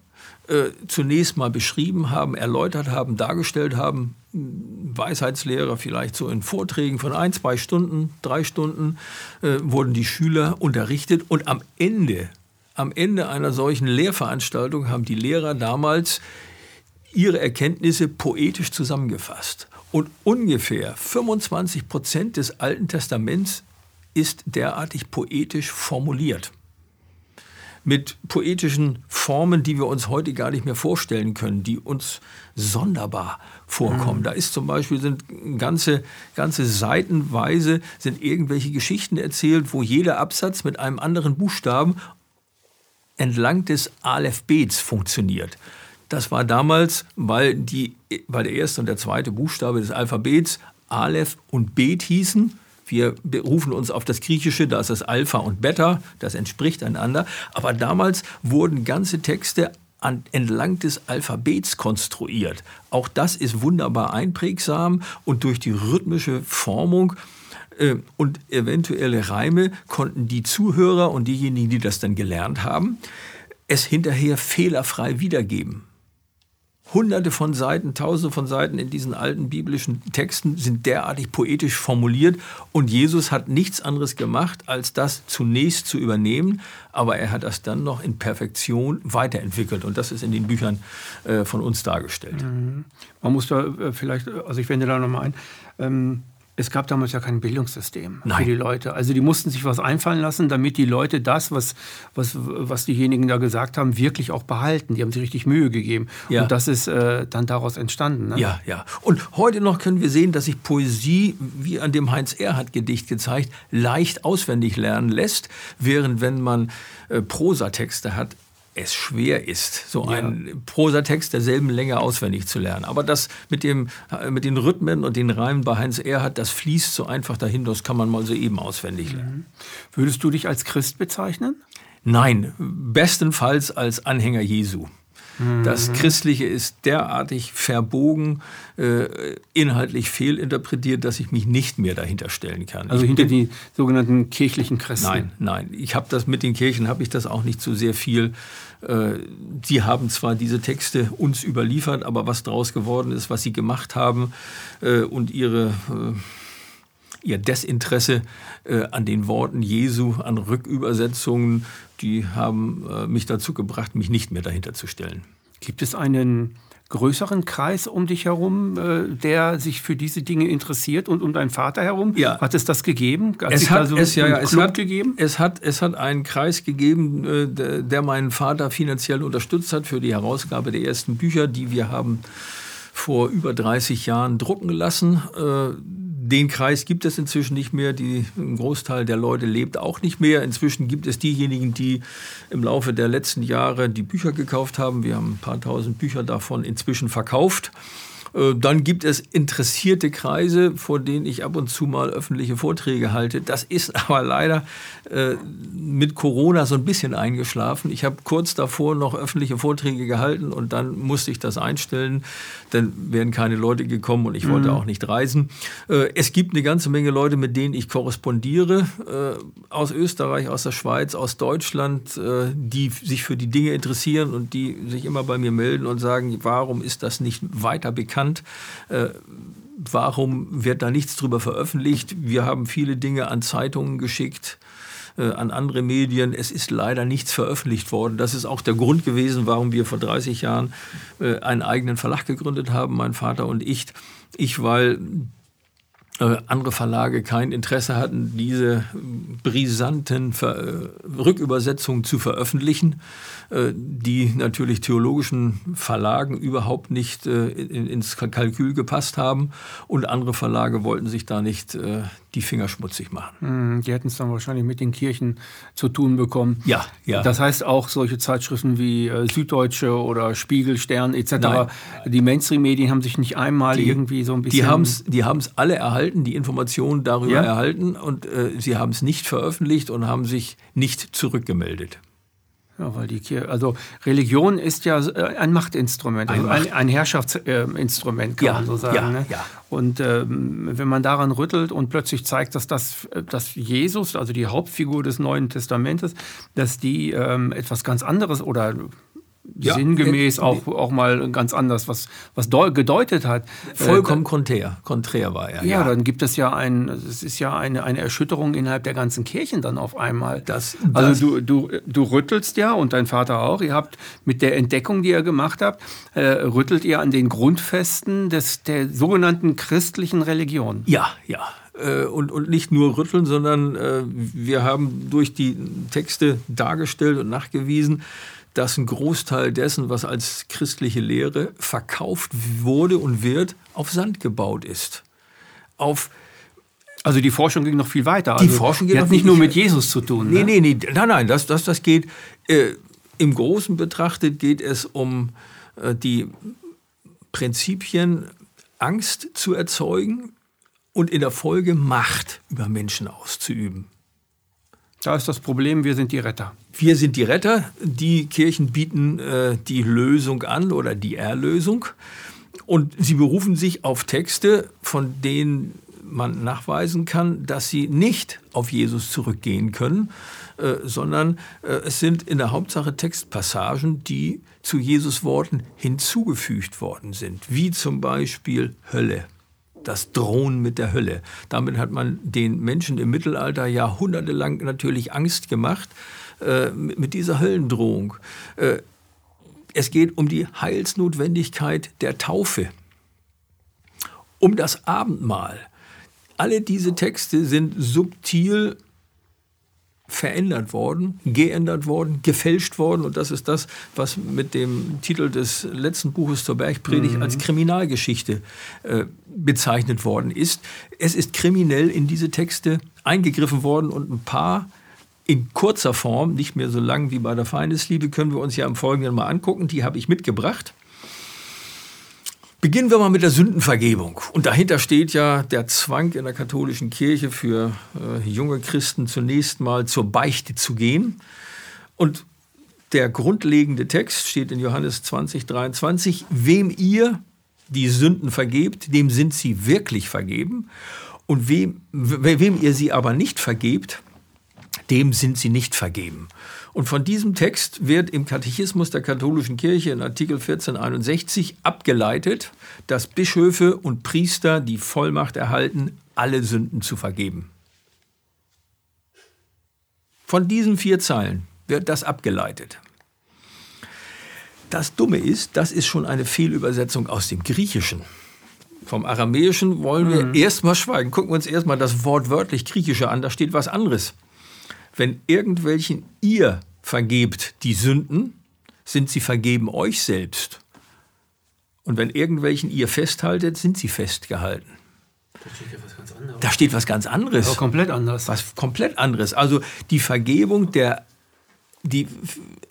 äh, zunächst mal beschrieben haben, erläutert haben, dargestellt haben. Weisheitslehrer vielleicht so in Vorträgen von ein, zwei Stunden, drei Stunden äh, wurden die Schüler unterrichtet und am Ende, am Ende einer solchen Lehrveranstaltung haben die Lehrer damals ihre Erkenntnisse poetisch zusammengefasst. Und ungefähr 25 Prozent des Alten Testaments ist derartig poetisch formuliert mit poetischen Formen, die wir uns heute gar nicht mehr vorstellen können, die uns sonderbar vorkommen. Mhm. Da ist zum Beispiel sind ganze, ganze Seitenweise sind irgendwelche Geschichten erzählt, wo jeder Absatz mit einem anderen Buchstaben entlang des Aleph-Bets funktioniert. Das war damals, weil, die, weil der erste und der zweite Buchstabe des Alphabets Aleph und Bet hießen wir berufen uns auf das Griechische, da ist das Alpha und Beta, das entspricht einander. Aber damals wurden ganze Texte an, entlang des Alphabets konstruiert. Auch das ist wunderbar einprägsam und durch die rhythmische Formung äh, und eventuelle Reime konnten die Zuhörer und diejenigen, die das dann gelernt haben, es hinterher fehlerfrei wiedergeben. Hunderte von Seiten, Tausende von Seiten in diesen alten biblischen Texten sind derartig poetisch formuliert und Jesus hat nichts anderes gemacht, als das zunächst zu übernehmen, aber er hat das dann noch in Perfektion weiterentwickelt und das ist in den Büchern äh, von uns dargestellt. Mhm. Man muss da äh, vielleicht, also ich wende da nochmal ein, ähm es gab damals ja kein Bildungssystem Nein. für die Leute. Also die mussten sich was einfallen lassen, damit die Leute das, was, was, was diejenigen da gesagt haben, wirklich auch behalten. Die haben sich richtig Mühe gegeben. Ja. Und das ist äh, dann daraus entstanden. Ne? Ja, ja. Und heute noch können wir sehen, dass sich Poesie, wie an dem Heinz Erhardt Gedicht gezeigt, leicht auswendig lernen lässt, während wenn man äh, Prosatexte hat, es schwer ist, so ja. einen Prosatext derselben Länge auswendig zu lernen. Aber das mit, dem, mit den Rhythmen und den Reimen bei Heinz Erhardt, das fließt so einfach dahin, das kann man mal so eben auswendig lernen. Mhm. Würdest du dich als Christ bezeichnen? Nein, bestenfalls als Anhänger Jesu. Das mhm. Christliche ist derartig verbogen, äh, inhaltlich fehlinterpretiert, dass ich mich nicht mehr dahinter stellen kann. Also ich hinter die sogenannten kirchlichen Christen? Nein, nein. Ich habe das mit den Kirchen, habe ich das auch nicht so sehr viel. Äh, die haben zwar diese Texte uns überliefert, aber was daraus geworden ist, was sie gemacht haben äh, und ihre äh, ihr Desinteresse äh, an den Worten Jesu, an Rückübersetzungen, die haben äh, mich dazu gebracht, mich nicht mehr dahinter zu stellen. Gibt es einen größeren Kreis um dich herum, äh, der sich für diese Dinge interessiert und um deinen Vater herum? Ja. Hat es das gegeben? Hat es hat, es, ja, ja, es hat, gegeben? Es hat, es hat einen Kreis gegeben, äh, der meinen Vater finanziell unterstützt hat für die Herausgabe der ersten Bücher, die wir haben vor über 30 Jahren drucken lassen. Äh, den Kreis gibt es inzwischen nicht mehr. Die, ein Großteil der Leute lebt auch nicht mehr. Inzwischen gibt es diejenigen, die im Laufe der letzten Jahre die Bücher gekauft haben. Wir haben ein paar tausend Bücher davon inzwischen verkauft. Äh, dann gibt es interessierte Kreise, vor denen ich ab und zu mal öffentliche Vorträge halte. Das ist aber leider äh, mit Corona so ein bisschen eingeschlafen. Ich habe kurz davor noch öffentliche Vorträge gehalten und dann musste ich das einstellen. Dann wären keine Leute gekommen und ich mhm. wollte auch nicht reisen. Äh, es gibt eine ganze Menge Leute, mit denen ich korrespondiere, aus Österreich, aus der Schweiz, aus Deutschland, die sich für die Dinge interessieren und die sich immer bei mir melden und sagen, warum ist das nicht weiter bekannt? Bekannt. Äh, warum wird da nichts drüber veröffentlicht? Wir haben viele Dinge an Zeitungen geschickt äh, an andere Medien. Es ist leider nichts veröffentlicht worden. Das ist auch der Grund gewesen, warum wir vor 30 Jahren äh, einen eigenen Verlag gegründet haben, mein Vater und ich. Ich, weil andere Verlage kein Interesse hatten, diese brisanten Ver äh, Rückübersetzungen zu veröffentlichen, äh, die natürlich theologischen Verlagen überhaupt nicht ins Kalkül gepasst haben. Und andere Verlage wollten sich da nicht die Finger schmutzig machen. Hm, die hätten es dann wahrscheinlich mit den Kirchen zu tun bekommen. Ja, ja. Das heißt auch solche Zeitschriften wie Süddeutsche oder Spiegel, Stern etc. Nein. Die Mainstream-Medien haben sich nicht einmal die, irgendwie so ein bisschen... Die haben es die alle erhalten erhalten, die Informationen darüber ja. erhalten und äh, sie haben es nicht veröffentlicht und haben sich nicht zurückgemeldet. Ja, weil die Kirche, also Religion ist ja äh, ein Machtinstrument, also ein, ein Herrschaftsinstrument, kann ja, man so sagen. Ja, ne? ja. Und ähm, wenn man daran rüttelt und plötzlich zeigt, dass das, dass Jesus, also die Hauptfigur des Neuen Testamentes, dass die ähm, etwas ganz anderes oder ja, sinngemäß auch, auch mal ganz anders was, was gedeutet hat. Vollkommen äh, konträr, konträr war er. Ja, ja, dann gibt es ja ein, es ist ja eine, eine Erschütterung innerhalb der ganzen Kirchen dann auf einmal. Das, also das du, du, du rüttelst ja und dein Vater auch. Ihr habt mit der Entdeckung, die ihr gemacht habt, äh, rüttelt ihr an den Grundfesten des, der sogenannten christlichen Religion. Ja, ja äh, und, und nicht nur rütteln, sondern äh, wir haben durch die Texte dargestellt und nachgewiesen, dass ein Großteil dessen, was als christliche Lehre verkauft wurde und wird, auf Sand gebaut ist. Auf also die Forschung ging noch viel weiter. Die also Forschung geht die hat nicht nur mit Jesus zu tun. Nee, ne? nee, nee, nein, nein, das, das, das geht. Äh, Im Großen betrachtet geht es um äh, die Prinzipien, Angst zu erzeugen und in der Folge Macht über Menschen auszuüben. Da ist das Problem, wir sind die Retter. Wir sind die Retter. Die Kirchen bieten äh, die Lösung an oder die Erlösung. Und sie berufen sich auf Texte, von denen man nachweisen kann, dass sie nicht auf Jesus zurückgehen können, äh, sondern äh, es sind in der Hauptsache Textpassagen, die zu Jesus Worten hinzugefügt worden sind, wie zum Beispiel Hölle das Drohen mit der Hölle. Damit hat man den Menschen im Mittelalter jahrhundertelang natürlich Angst gemacht äh, mit dieser Höllendrohung. Äh, es geht um die Heilsnotwendigkeit der Taufe, um das Abendmahl. Alle diese Texte sind subtil verändert worden, geändert worden, gefälscht worden. Und das ist das, was mit dem Titel des letzten Buches zur Bergpredigt mhm. als Kriminalgeschichte äh, bezeichnet worden ist. Es ist kriminell in diese Texte eingegriffen worden und ein paar in kurzer Form, nicht mehr so lang wie bei der Feindesliebe, können wir uns ja im Folgenden mal angucken. Die habe ich mitgebracht. Beginnen wir mal mit der Sündenvergebung. Und dahinter steht ja der Zwang in der katholischen Kirche für äh, junge Christen zunächst mal zur Beichte zu gehen. Und der grundlegende Text steht in Johannes 20, 23. Wem ihr die Sünden vergebt, dem sind sie wirklich vergeben. Und wem, wem ihr sie aber nicht vergebt, dem sind sie nicht vergeben. Und von diesem Text wird im Katechismus der katholischen Kirche in Artikel 1461 abgeleitet, dass Bischöfe und Priester die Vollmacht erhalten, alle Sünden zu vergeben. Von diesen vier Zeilen wird das abgeleitet. Das Dumme ist, das ist schon eine Fehlübersetzung aus dem Griechischen. Vom Aramäischen wollen wir mhm. erstmal schweigen. Gucken wir uns erstmal das wortwörtlich Griechische an, da steht was anderes. Wenn irgendwelchen ihr vergebt die Sünden, sind sie vergeben euch selbst. Und wenn irgendwelchen ihr festhaltet, sind sie festgehalten. Da steht ja was ganz anderes. Da steht was ganz anderes. Aber komplett anders. Was komplett anderes. Also die Vergebung der, die,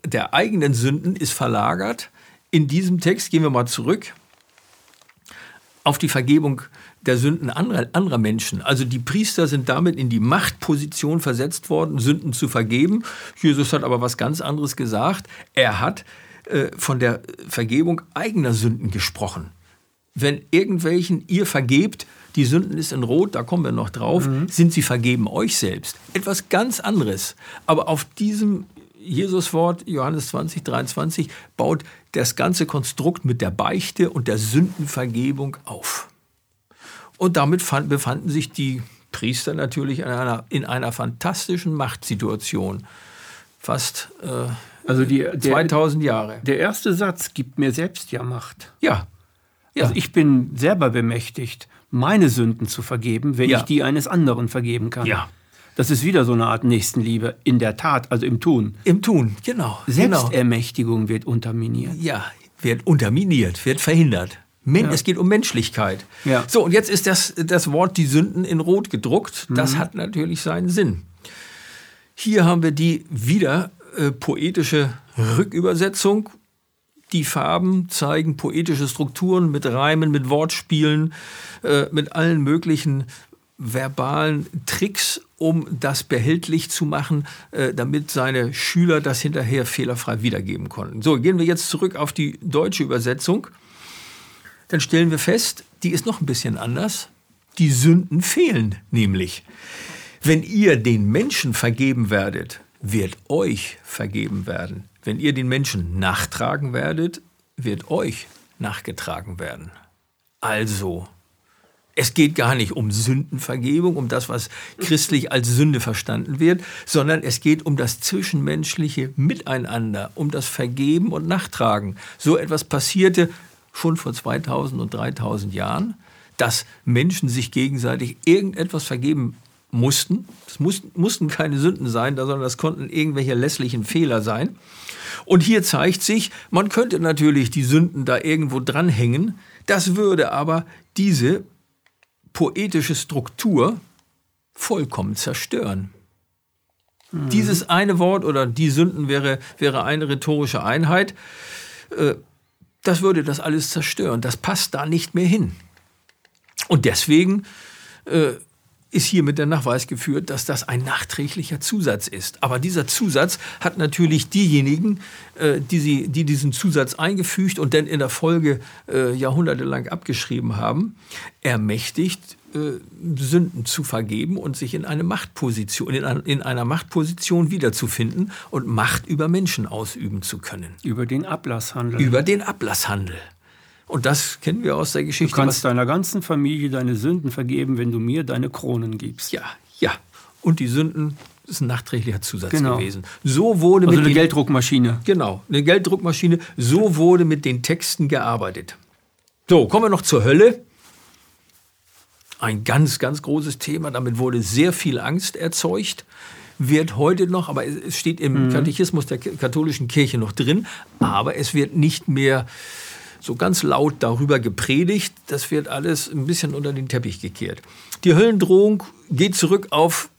der eigenen Sünden ist verlagert. In diesem Text gehen wir mal zurück auf die Vergebung der Sünden anderer, anderer Menschen. Also die Priester sind damit in die Machtposition versetzt worden, Sünden zu vergeben. Jesus hat aber was ganz anderes gesagt. Er hat äh, von der Vergebung eigener Sünden gesprochen. Wenn irgendwelchen ihr vergebt, die Sünden ist in Rot, da kommen wir noch drauf, mhm. sind sie vergeben euch selbst. Etwas ganz anderes. Aber auf diesem Jesuswort, Johannes 20, 23, baut das ganze Konstrukt mit der Beichte und der Sündenvergebung auf. Und damit fand, befanden sich die Priester natürlich in einer, in einer fantastischen Machtsituation. Fast äh, also die, der, 2000 Jahre. Der erste Satz gibt mir selbst ja Macht. Ja. ja. Also ich bin selber bemächtigt, meine Sünden zu vergeben, wenn ja. ich die eines anderen vergeben kann. Ja. Das ist wieder so eine Art Nächstenliebe in der Tat, also im Tun. Im Tun, genau. Selbstermächtigung genau. wird unterminiert. Ja, wird unterminiert, wird verhindert. Men ja. Es geht um Menschlichkeit. Ja. So, und jetzt ist das, das Wort die Sünden in Rot gedruckt. Das mhm. hat natürlich seinen Sinn. Hier haben wir die wieder äh, poetische Rückübersetzung. Die Farben zeigen poetische Strukturen mit Reimen, mit Wortspielen, äh, mit allen möglichen verbalen Tricks, um das behältlich zu machen, äh, damit seine Schüler das hinterher fehlerfrei wiedergeben konnten. So, gehen wir jetzt zurück auf die deutsche Übersetzung dann stellen wir fest, die ist noch ein bisschen anders. Die Sünden fehlen nämlich. Wenn ihr den Menschen vergeben werdet, wird euch vergeben werden. Wenn ihr den Menschen nachtragen werdet, wird euch nachgetragen werden. Also, es geht gar nicht um Sündenvergebung, um das, was christlich als Sünde verstanden wird, sondern es geht um das zwischenmenschliche Miteinander, um das Vergeben und Nachtragen. So etwas passierte schon vor 2000 und 3000 Jahren, dass Menschen sich gegenseitig irgendetwas vergeben mussten. Es mussten, mussten keine Sünden sein, sondern das konnten irgendwelche lässlichen Fehler sein. Und hier zeigt sich, man könnte natürlich die Sünden da irgendwo dranhängen, das würde aber diese poetische Struktur vollkommen zerstören. Mhm. Dieses eine Wort oder die Sünden wäre, wäre eine rhetorische Einheit. Äh, das würde das alles zerstören. Das passt da nicht mehr hin. Und deswegen äh, ist hiermit der Nachweis geführt, dass das ein nachträglicher Zusatz ist. Aber dieser Zusatz hat natürlich diejenigen, äh, die, sie, die diesen Zusatz eingefügt und dann in der Folge äh, jahrhundertelang abgeschrieben haben, ermächtigt, Sünden zu vergeben und sich in eine Machtposition, in, ein, in einer Machtposition wiederzufinden und Macht über Menschen ausüben zu können. Über den Ablasshandel. Über den Ablasshandel. Und das kennen wir aus der Geschichte. Du kannst deiner ganzen Familie deine Sünden vergeben, wenn du mir deine Kronen gibst. Ja, ja. Und die Sünden ist ein nachträglicher Zusatz genau. gewesen. So wurde also mit eine Gelddruckmaschine. Genau, eine Gelddruckmaschine. So wurde mit den Texten gearbeitet. So, kommen wir noch zur Hölle. Ein ganz, ganz großes Thema. Damit wurde sehr viel Angst erzeugt. Wird heute noch, aber es steht im mhm. Katechismus der katholischen Kirche noch drin, aber es wird nicht mehr so ganz laut darüber gepredigt. Das wird alles ein bisschen unter den Teppich gekehrt. Die Höllendrohung geht zurück auf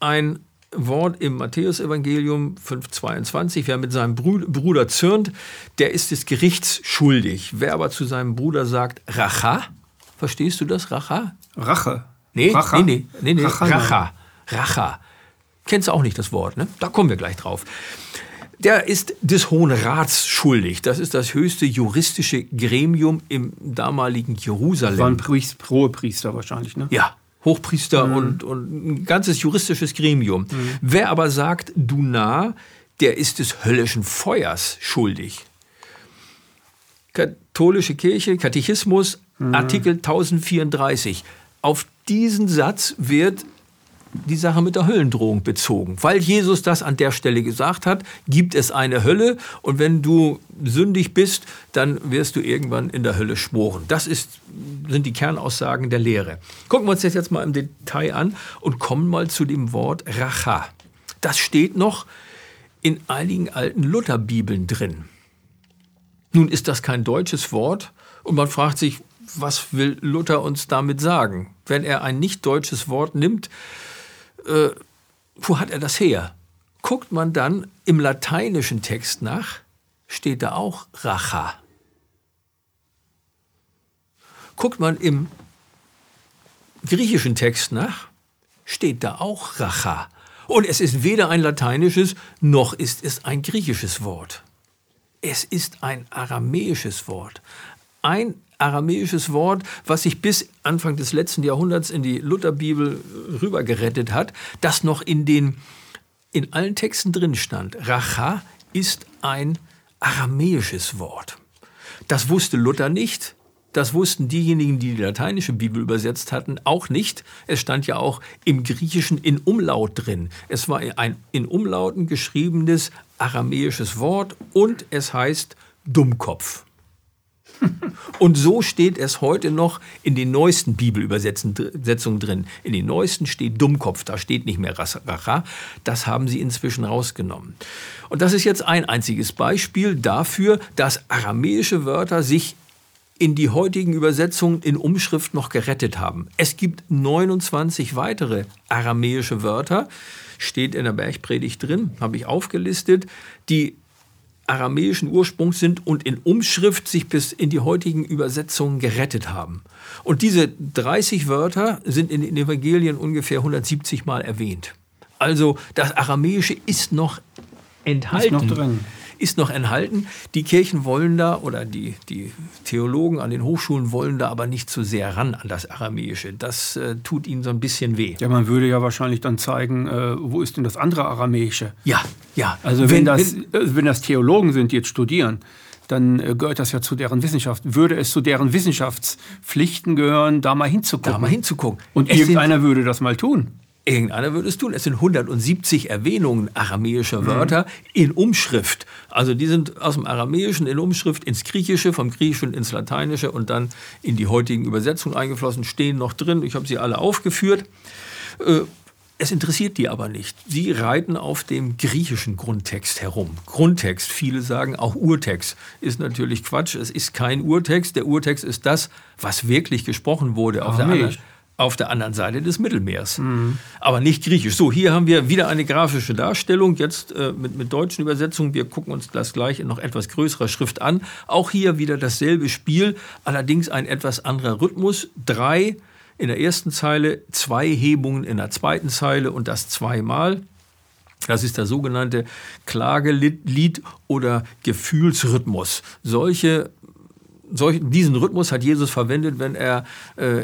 ein Wort im Matthäusevangelium 5,22. Wer mit seinem Bruder zürnt, der ist des Gerichts schuldig. Wer aber zu seinem Bruder sagt, Racha, verstehst du das, Racha? Rache. Nee, Racha? nee, nee, nee, nee. Racha. Racha. Kennst du auch nicht das Wort, ne? Da kommen wir gleich drauf. Der ist des Hohen Rats schuldig. Das ist das höchste juristische Gremium im damaligen Jerusalem. Das waren Priest, Priester wahrscheinlich, ne? Ja, Hochpriester mhm. und, und ein ganzes juristisches Gremium. Mhm. Wer aber sagt, du nah, der ist des höllischen Feuers schuldig. Katholische Kirche, Katechismus, mhm. Artikel 1034. Auf diesen Satz wird die Sache mit der Höllendrohung bezogen. Weil Jesus das an der Stelle gesagt hat, gibt es eine Hölle und wenn du sündig bist, dann wirst du irgendwann in der Hölle schmoren. Das ist, sind die Kernaussagen der Lehre. Gucken wir uns das jetzt mal im Detail an und kommen mal zu dem Wort Racha. Das steht noch in einigen alten Lutherbibeln drin. Nun ist das kein deutsches Wort und man fragt sich, was will Luther uns damit sagen? Wenn er ein nicht deutsches Wort nimmt, äh, wo hat er das her? Guckt man dann im lateinischen Text nach, steht da auch Racha. Guckt man im griechischen Text nach, steht da auch Racha. Und es ist weder ein lateinisches noch ist es ein griechisches Wort. Es ist ein aramäisches Wort. Ein aramäisches Wort, was sich bis Anfang des letzten Jahrhunderts in die Lutherbibel rübergerettet hat, das noch in den in allen Texten drin stand. Racha ist ein aramäisches Wort. Das wusste Luther nicht. Das wussten diejenigen, die die lateinische Bibel übersetzt hatten, auch nicht. Es stand ja auch im Griechischen in Umlaut drin. Es war ein in Umlauten geschriebenes aramäisches Wort und es heißt Dummkopf. Und so steht es heute noch in den neuesten Bibelübersetzungen drin. In den neuesten steht Dummkopf, da steht nicht mehr Racha. Das haben sie inzwischen rausgenommen. Und das ist jetzt ein einziges Beispiel dafür, dass aramäische Wörter sich in die heutigen Übersetzungen in Umschrift noch gerettet haben. Es gibt 29 weitere aramäische Wörter, steht in der Bergpredigt drin, habe ich aufgelistet, die aramäischen Ursprungs sind und in Umschrift sich bis in die heutigen Übersetzungen gerettet haben. Und diese 30 Wörter sind in den Evangelien ungefähr 170 Mal erwähnt. Also das Aramäische ist noch enthalten. Ist noch drin ist noch enthalten. Die Kirchen wollen da oder die, die Theologen an den Hochschulen wollen da aber nicht zu so sehr ran an das Aramäische. Das äh, tut ihnen so ein bisschen weh. Ja, man würde ja wahrscheinlich dann zeigen, äh, wo ist denn das andere Aramäische? Ja, ja. Also wenn, wenn das, wenn, äh, wenn das Theologen sind, die jetzt studieren, dann äh, gehört das ja zu deren Wissenschaft. Würde es zu deren Wissenschaftspflichten gehören, da mal hinzugucken? Da mal hinzugucken. Und es irgendeiner würde das mal tun. Irgendeiner würde es tun. Es sind 170 Erwähnungen aramäischer Wörter mhm. in Umschrift. Also die sind aus dem Aramäischen in Umschrift ins Griechische, vom Griechischen ins Lateinische und dann in die heutigen Übersetzungen eingeflossen, stehen noch drin. Ich habe sie alle aufgeführt. Äh, es interessiert die aber nicht. Sie reiten auf dem griechischen Grundtext herum. Grundtext, viele sagen auch Urtext, ist natürlich Quatsch. Es ist kein Urtext. Der Urtext ist das, was wirklich gesprochen wurde auf der anderen auf der anderen Seite des Mittelmeers. Mhm. Aber nicht griechisch. So, hier haben wir wieder eine grafische Darstellung, jetzt äh, mit, mit deutschen Übersetzungen. Wir gucken uns das gleich in noch etwas größerer Schrift an. Auch hier wieder dasselbe Spiel, allerdings ein etwas anderer Rhythmus. Drei in der ersten Zeile, zwei Hebungen in der zweiten Zeile und das zweimal. Das ist der sogenannte Klagelied oder Gefühlsrhythmus. Solche, solch, diesen Rhythmus hat Jesus verwendet, wenn er äh,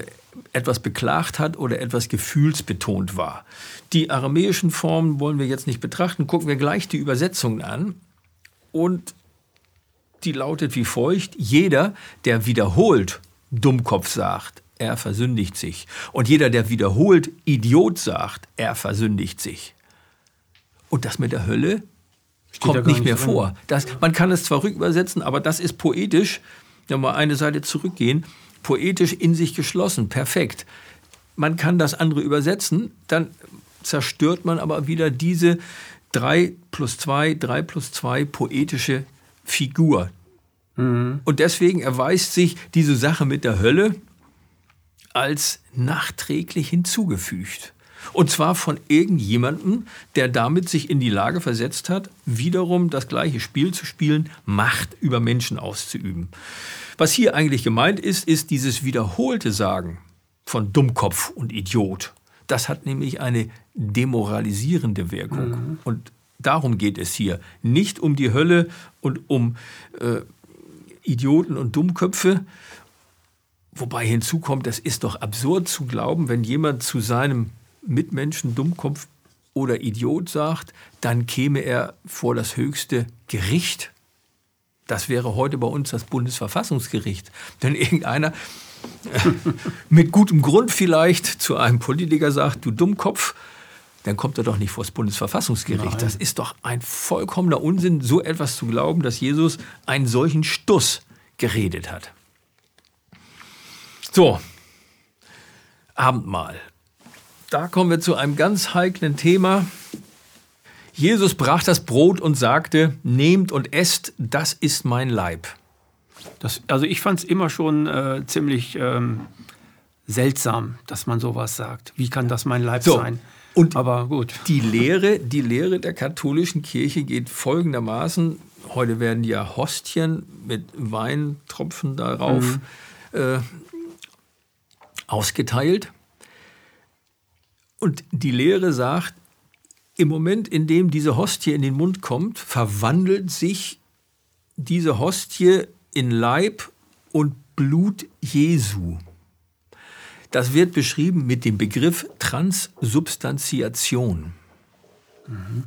etwas beklagt hat oder etwas gefühlsbetont war. Die aramäischen Formen wollen wir jetzt nicht betrachten, gucken wir gleich die Übersetzungen an. Und die lautet wie folgt, jeder, der wiederholt Dummkopf sagt, er versündigt sich. Und jeder, der wiederholt Idiot sagt, er versündigt sich. Und das mit der Hölle Steht kommt nicht, nicht mehr drin. vor. Das, man kann es zwar rückübersetzen, aber das ist poetisch, wenn wir mal eine Seite zurückgehen, poetisch in sich geschlossen, perfekt. Man kann das andere übersetzen, dann zerstört man aber wieder diese 3 plus 2, 3 plus 2 poetische Figur. Mhm. Und deswegen erweist sich diese Sache mit der Hölle als nachträglich hinzugefügt. Und zwar von irgendjemandem, der damit sich in die Lage versetzt hat, wiederum das gleiche Spiel zu spielen, Macht über Menschen auszuüben. Was hier eigentlich gemeint ist, ist dieses wiederholte Sagen von Dummkopf und Idiot. Das hat nämlich eine demoralisierende Wirkung. Mhm. Und darum geht es hier. Nicht um die Hölle und um äh, Idioten und Dummköpfe. Wobei hinzukommt, das ist doch absurd zu glauben, wenn jemand zu seinem Mitmenschen Dummkopf oder Idiot sagt, dann käme er vor das höchste Gericht. Das wäre heute bei uns das Bundesverfassungsgericht. Denn irgendeiner mit gutem Grund vielleicht zu einem Politiker sagt, du Dummkopf, dann kommt er doch nicht vor das Bundesverfassungsgericht. Nein. Das ist doch ein vollkommener Unsinn, so etwas zu glauben, dass Jesus einen solchen Stuss geredet hat. So, Abendmahl. Da kommen wir zu einem ganz heiklen Thema. Jesus brach das Brot und sagte, nehmt und esst, das ist mein Leib. Das, also ich fand es immer schon äh, ziemlich ähm, seltsam, dass man sowas sagt. Wie kann das mein Leib so, sein? Und Aber gut. Die Lehre, die Lehre der katholischen Kirche geht folgendermaßen. Heute werden ja Hostien mit Weintropfen darauf mhm. äh, ausgeteilt. Und die Lehre sagt, im Moment, in dem diese Hostie in den Mund kommt, verwandelt sich diese Hostie in Leib und Blut Jesu. Das wird beschrieben mit dem Begriff Transsubstantiation. Mhm.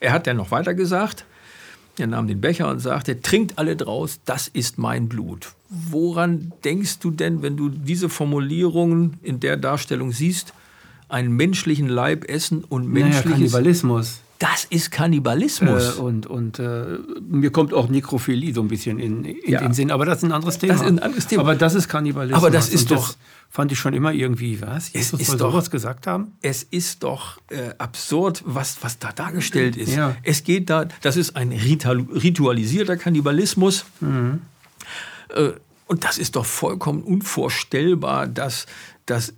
Er hat dann noch weiter gesagt, er nahm den Becher und sagte, trinkt alle draus, das ist mein Blut. Woran denkst du denn, wenn du diese Formulierungen in der Darstellung siehst, einen menschlichen Leib essen und menschliches... Naja, Kannibalismus. Das ist Kannibalismus. Äh, und und äh, mir kommt auch Nekrophilie so ein bisschen in, in ja. den Sinn. Aber das ist ein anderes Thema. Das ist ein anderes Thema. Aber das ist Kannibalismus. Aber das ist doch. Das fand ich schon immer irgendwie, was? Jesus es ist doch, sowas gesagt haben? Es ist doch äh, absurd, was, was da dargestellt ist. Ja. Es geht da, das ist ein ritualisierter Kannibalismus. Mhm. Äh, und das ist doch vollkommen unvorstellbar, dass, dass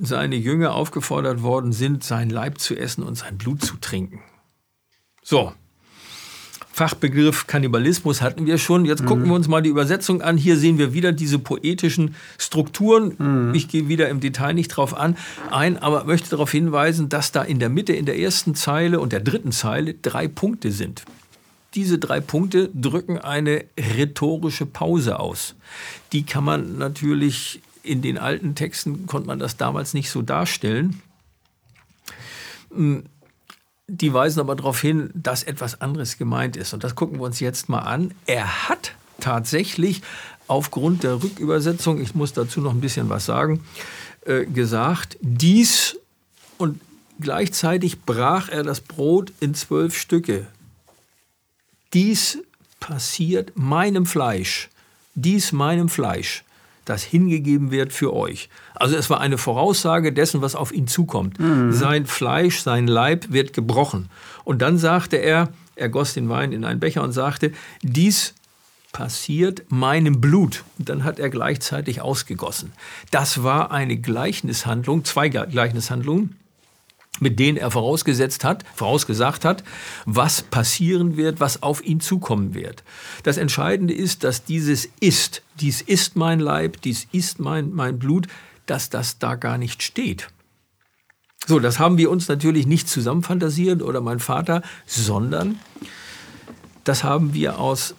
seine Jünger aufgefordert worden sind, sein Leib zu essen und sein Blut zu trinken. So. Fachbegriff Kannibalismus hatten wir schon. Jetzt mhm. gucken wir uns mal die Übersetzung an. Hier sehen wir wieder diese poetischen Strukturen. Mhm. Ich gehe wieder im Detail nicht drauf an ein, aber möchte darauf hinweisen, dass da in der Mitte, in der ersten Zeile und der dritten Zeile drei Punkte sind. Diese drei Punkte drücken eine rhetorische Pause aus. Die kann man natürlich in den alten Texten konnte man das damals nicht so darstellen. Hm, die weisen aber darauf hin, dass etwas anderes gemeint ist. Und das gucken wir uns jetzt mal an. Er hat tatsächlich aufgrund der Rückübersetzung, ich muss dazu noch ein bisschen was sagen, äh, gesagt, dies und gleichzeitig brach er das Brot in zwölf Stücke. Dies passiert meinem Fleisch, dies meinem Fleisch das hingegeben wird für euch. Also es war eine Voraussage dessen, was auf ihn zukommt. Mhm. Sein Fleisch, sein Leib wird gebrochen. Und dann sagte er, er goss den Wein in einen Becher und sagte, dies passiert meinem Blut. Und dann hat er gleichzeitig ausgegossen. Das war eine Gleichnishandlung, zwei Gleichnishandlungen mit denen er vorausgesetzt hat, vorausgesagt hat, was passieren wird, was auf ihn zukommen wird. Das Entscheidende ist, dass dieses ist, dies ist mein Leib, dies ist mein, mein Blut, dass das da gar nicht steht. So, das haben wir uns natürlich nicht zusammenfantasiert oder mein Vater, sondern das haben wir aus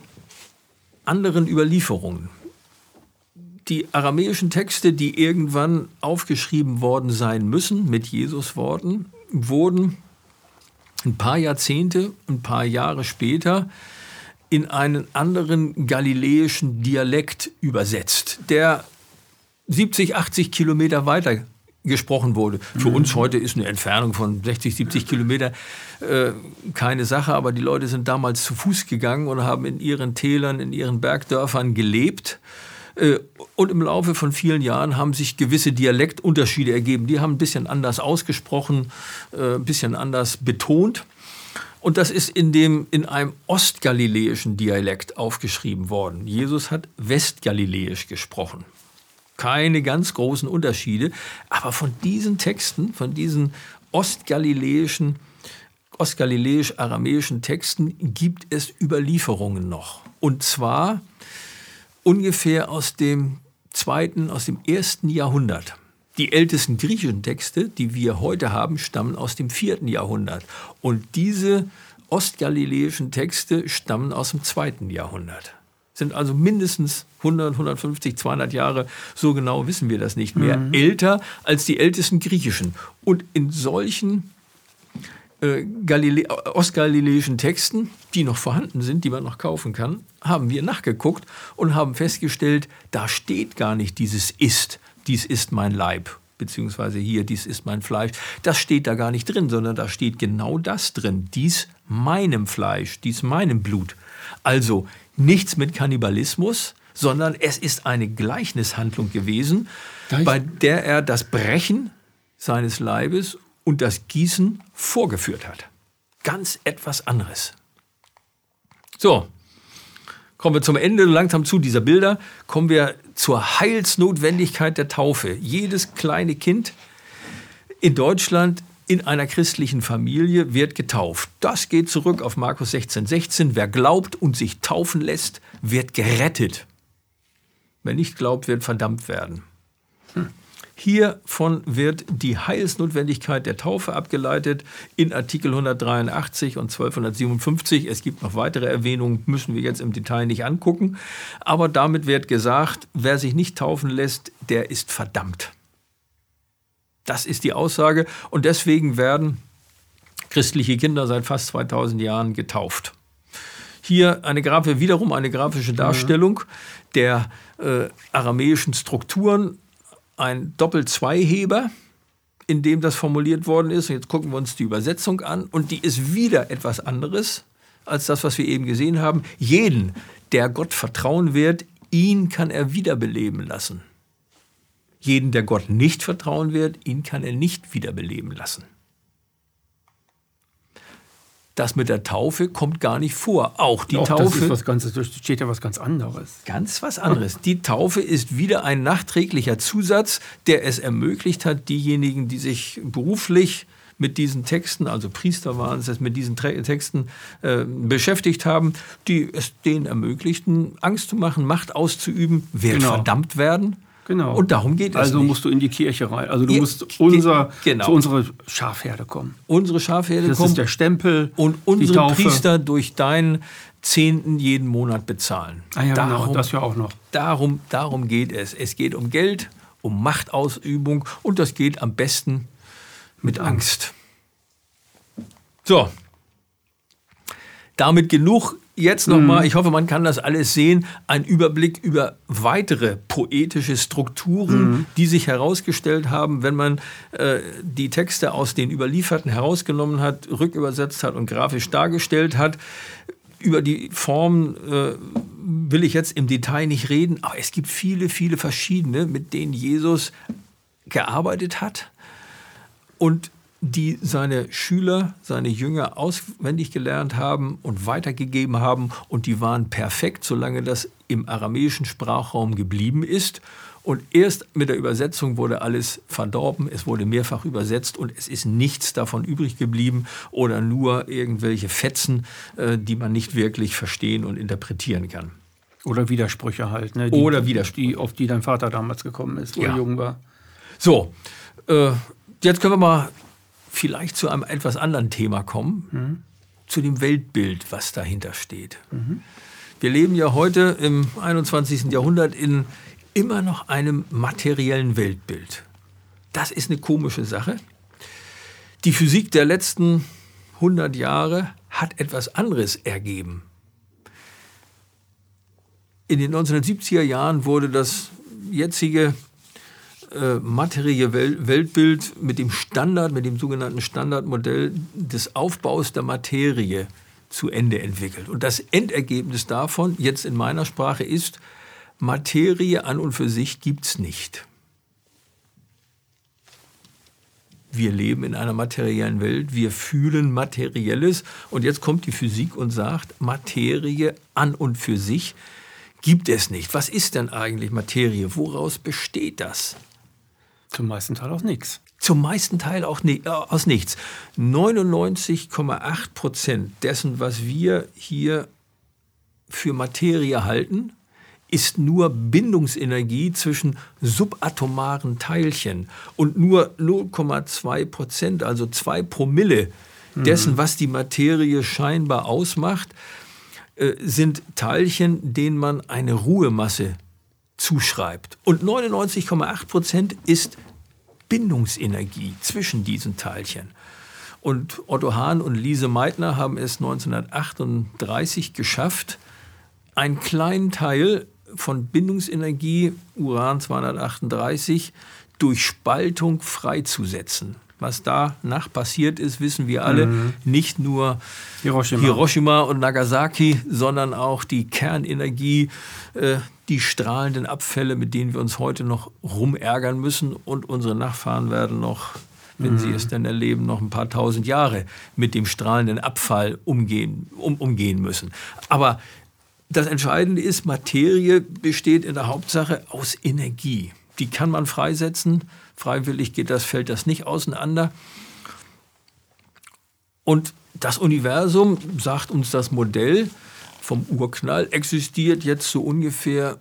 anderen Überlieferungen. Die aramäischen Texte, die irgendwann aufgeschrieben worden sein müssen mit Jesus-Worten, wurden ein paar Jahrzehnte, ein paar Jahre später in einen anderen galiläischen Dialekt übersetzt, der 70, 80 Kilometer weiter gesprochen wurde. Für mhm. uns heute ist eine Entfernung von 60, 70 Kilometer äh, keine Sache, aber die Leute sind damals zu Fuß gegangen und haben in ihren Tälern, in ihren Bergdörfern gelebt. Äh, und im Laufe von vielen Jahren haben sich gewisse Dialektunterschiede ergeben. Die haben ein bisschen anders ausgesprochen, äh, ein bisschen anders betont. Und das ist in, dem, in einem ostgaliläischen Dialekt aufgeschrieben worden. Jesus hat westgaliläisch gesprochen. Keine ganz großen Unterschiede, aber von diesen Texten, von diesen ostgaliläischen, ostgaliläisch-aramäischen Texten gibt es Überlieferungen noch. Und zwar ungefähr aus dem zweiten, aus dem ersten Jahrhundert. Die ältesten griechischen Texte, die wir heute haben, stammen aus dem vierten Jahrhundert. Und diese ostgaliläischen Texte stammen aus dem zweiten Jahrhundert. Sind also mindestens 100, 150, 200 Jahre, so genau wissen wir das nicht mehr, mhm. älter als die ältesten griechischen. Und in solchen äh, ostgaliläischen Texten, die noch vorhanden sind, die man noch kaufen kann, haben wir nachgeguckt und haben festgestellt, da steht gar nicht dieses ist, dies ist mein Leib, beziehungsweise hier, dies ist mein Fleisch. Das steht da gar nicht drin, sondern da steht genau das drin, dies meinem Fleisch, dies meinem Blut. Also nichts mit Kannibalismus, sondern es ist eine Gleichnishandlung gewesen, bei der er das Brechen seines Leibes und das Gießen vorgeführt hat. Ganz etwas anderes. So, kommen wir zum Ende langsam zu dieser Bilder, kommen wir zur Heilsnotwendigkeit der Taufe. Jedes kleine Kind in Deutschland in einer christlichen Familie wird getauft. Das geht zurück auf Markus 16, 16. Wer glaubt und sich taufen lässt, wird gerettet. Wer nicht glaubt, wird verdammt werden. Hiervon wird die Heilsnotwendigkeit der Taufe abgeleitet in Artikel 183 und 1257. Es gibt noch weitere Erwähnungen, müssen wir jetzt im Detail nicht angucken. Aber damit wird gesagt, wer sich nicht taufen lässt, der ist verdammt. Das ist die Aussage und deswegen werden christliche Kinder seit fast 2000 Jahren getauft. Hier eine Grafik, wiederum eine grafische Darstellung der äh, aramäischen Strukturen ein Doppel-Zwei-Heber, in dem das formuliert worden ist. Und jetzt gucken wir uns die Übersetzung an und die ist wieder etwas anderes als das, was wir eben gesehen haben. Jeden, der Gott vertrauen wird, ihn kann er wiederbeleben lassen. Jeden, der Gott nicht vertrauen wird, ihn kann er nicht wiederbeleben lassen das mit der Taufe kommt gar nicht vor. Auch die Doch, Taufe. Das ist was ganz, da steht ja was ganz anderes. Ganz was anderes. Die Taufe ist wieder ein nachträglicher Zusatz, der es ermöglicht hat, diejenigen, die sich beruflich mit diesen Texten, also Priester waren es, mit diesen Texten äh, beschäftigt haben, die es denen ermöglichten, Angst zu machen, Macht auszuüben, wird genau. verdammt werden Genau. Und darum geht es. Also musst du in die Kirche rein. Also du ja, musst unser, genau. zu unserer Schafherde kommen. Unsere Schafherde das kommen. Das ist der Stempel. Und unsere Priester durch deinen Zehnten jeden Monat bezahlen. Ah ja, genau, darum, genau, das ja auch noch. Darum, darum geht es. Es geht um Geld, um Machtausübung und das geht am besten mit Angst. So. Damit genug jetzt nochmal, mhm. ich hoffe, man kann das alles sehen, ein Überblick über weitere poetische Strukturen, mhm. die sich herausgestellt haben, wenn man äh, die Texte aus den Überlieferten herausgenommen hat, rückübersetzt hat und grafisch dargestellt hat. Über die Formen äh, will ich jetzt im Detail nicht reden, aber es gibt viele, viele verschiedene, mit denen Jesus gearbeitet hat. Und die seine Schüler, seine Jünger auswendig gelernt haben und weitergegeben haben. Und die waren perfekt, solange das im aramäischen Sprachraum geblieben ist. Und erst mit der Übersetzung wurde alles verdorben, es wurde mehrfach übersetzt und es ist nichts davon übrig geblieben oder nur irgendwelche Fetzen, äh, die man nicht wirklich verstehen und interpretieren kann. Oder Widersprüche halt, ne? Die, oder Widersprüche. Die, auf die dein Vater damals gekommen ist, wo ja. er jung war. So, äh, jetzt können wir mal vielleicht zu einem etwas anderen Thema kommen, mhm. zu dem Weltbild, was dahinter steht. Mhm. Wir leben ja heute im 21. Jahrhundert in immer noch einem materiellen Weltbild. Das ist eine komische Sache. Die Physik der letzten 100 Jahre hat etwas anderes ergeben. In den 1970er Jahren wurde das jetzige äh, materielle Weltbild mit dem Standard, mit dem sogenannten Standardmodell des Aufbaus der Materie zu Ende entwickelt. Und das Endergebnis davon, jetzt in meiner Sprache, ist, Materie an und für sich gibt es nicht. Wir leben in einer materiellen Welt, wir fühlen Materielles und jetzt kommt die Physik und sagt, Materie an und für sich gibt es nicht. Was ist denn eigentlich Materie? Woraus besteht das? Zum meisten Teil aus nichts. Zum meisten Teil auch ni äh, aus nichts. 99,8 Prozent dessen, was wir hier für Materie halten, ist nur Bindungsenergie zwischen subatomaren Teilchen und nur 0,2 Prozent, also zwei Promille dessen, was die Materie scheinbar ausmacht, äh, sind Teilchen, denen man eine Ruhemasse zuschreibt. Und 99,8 Prozent ist Bindungsenergie zwischen diesen Teilchen. Und Otto Hahn und Lise Meitner haben es 1938 geschafft, einen kleinen Teil von Bindungsenergie, Uran 238, durch Spaltung freizusetzen. Was danach passiert ist, wissen wir alle. Mhm. Nicht nur Hiroshima. Hiroshima. und Nagasaki, sondern auch die Kernenergie, äh, die strahlenden Abfälle, mit denen wir uns heute noch rumärgern müssen. Und unsere Nachfahren werden noch, wenn mhm. sie es denn erleben, noch ein paar tausend Jahre mit dem strahlenden Abfall umgehen, um, umgehen müssen. Aber das Entscheidende ist, Materie besteht in der Hauptsache aus Energie. Die kann man freisetzen Freiwillig geht das, fällt das nicht auseinander. Und das Universum, sagt uns das Modell vom Urknall, existiert jetzt so ungefähr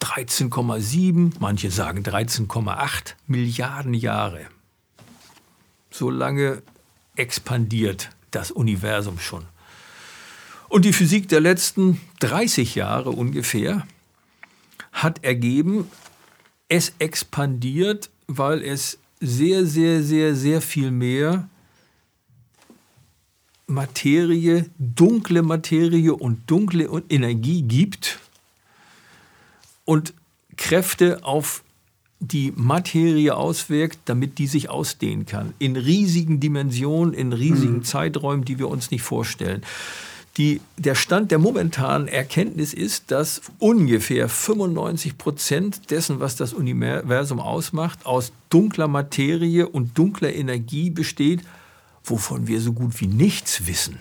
13,7, manche sagen 13,8 Milliarden Jahre. So lange expandiert das Universum schon. Und die Physik der letzten 30 Jahre ungefähr hat ergeben, es expandiert weil es sehr, sehr, sehr, sehr viel mehr Materie, dunkle Materie und dunkle Energie gibt und Kräfte auf die Materie auswirkt, damit die sich ausdehnen kann. In riesigen Dimensionen, in riesigen mhm. Zeiträumen, die wir uns nicht vorstellen. Die, der Stand der momentanen Erkenntnis ist, dass ungefähr 95 Prozent dessen, was das Universum ausmacht, aus dunkler Materie und dunkler Energie besteht, wovon wir so gut wie nichts wissen.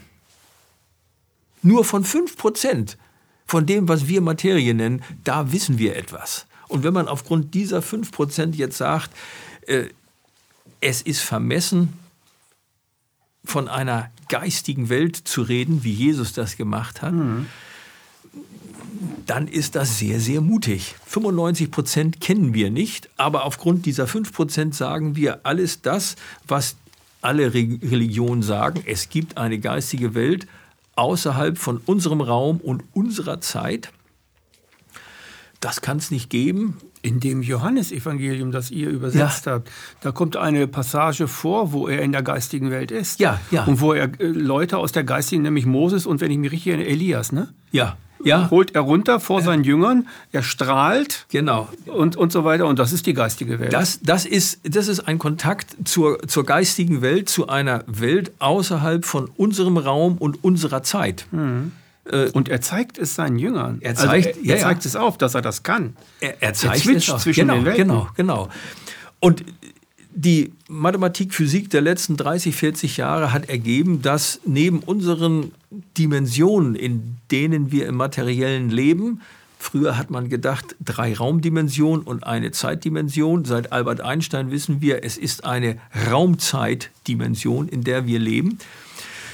Nur von 5 Prozent von dem, was wir Materie nennen, da wissen wir etwas. Und wenn man aufgrund dieser 5 Prozent jetzt sagt, äh, es ist vermessen, von einer geistigen Welt zu reden, wie Jesus das gemacht hat, mhm. dann ist das sehr, sehr mutig. 95 Prozent kennen wir nicht, aber aufgrund dieser 5 Prozent sagen wir alles das, was alle Religionen sagen. Es gibt eine geistige Welt außerhalb von unserem Raum und unserer Zeit. Das kann es nicht geben. In dem Johannesevangelium, das ihr übersetzt ja. habt, da kommt eine Passage vor, wo er in der geistigen Welt ist. Ja, ja. Und wo er äh, Leute aus der geistigen, nämlich Moses und wenn ich mich richtig erinnere, Elias, ne? Ja. Ja. Holt er runter vor seinen Jüngern, er strahlt genau. und, und so weiter. Und das ist die geistige Welt. Das, das, ist, das ist ein Kontakt zur, zur geistigen Welt, zu einer Welt außerhalb von unserem Raum und unserer Zeit. Mhm. Äh, und er zeigt es seinen Jüngern. Er also zeigt, also er, er zeigt ja. es auf, dass er das kann. Er, er zeigt er es auf. zwischen genau, den Welten. Genau, genau. Und die Mathematik, Physik der letzten 30, 40 Jahre hat ergeben, dass neben unseren Dimensionen, in denen wir im materiellen leben, Früher hat man gedacht, drei Raumdimensionen und eine Zeitdimension. Seit Albert Einstein wissen wir, es ist eine Raumzeitdimension, in der wir leben.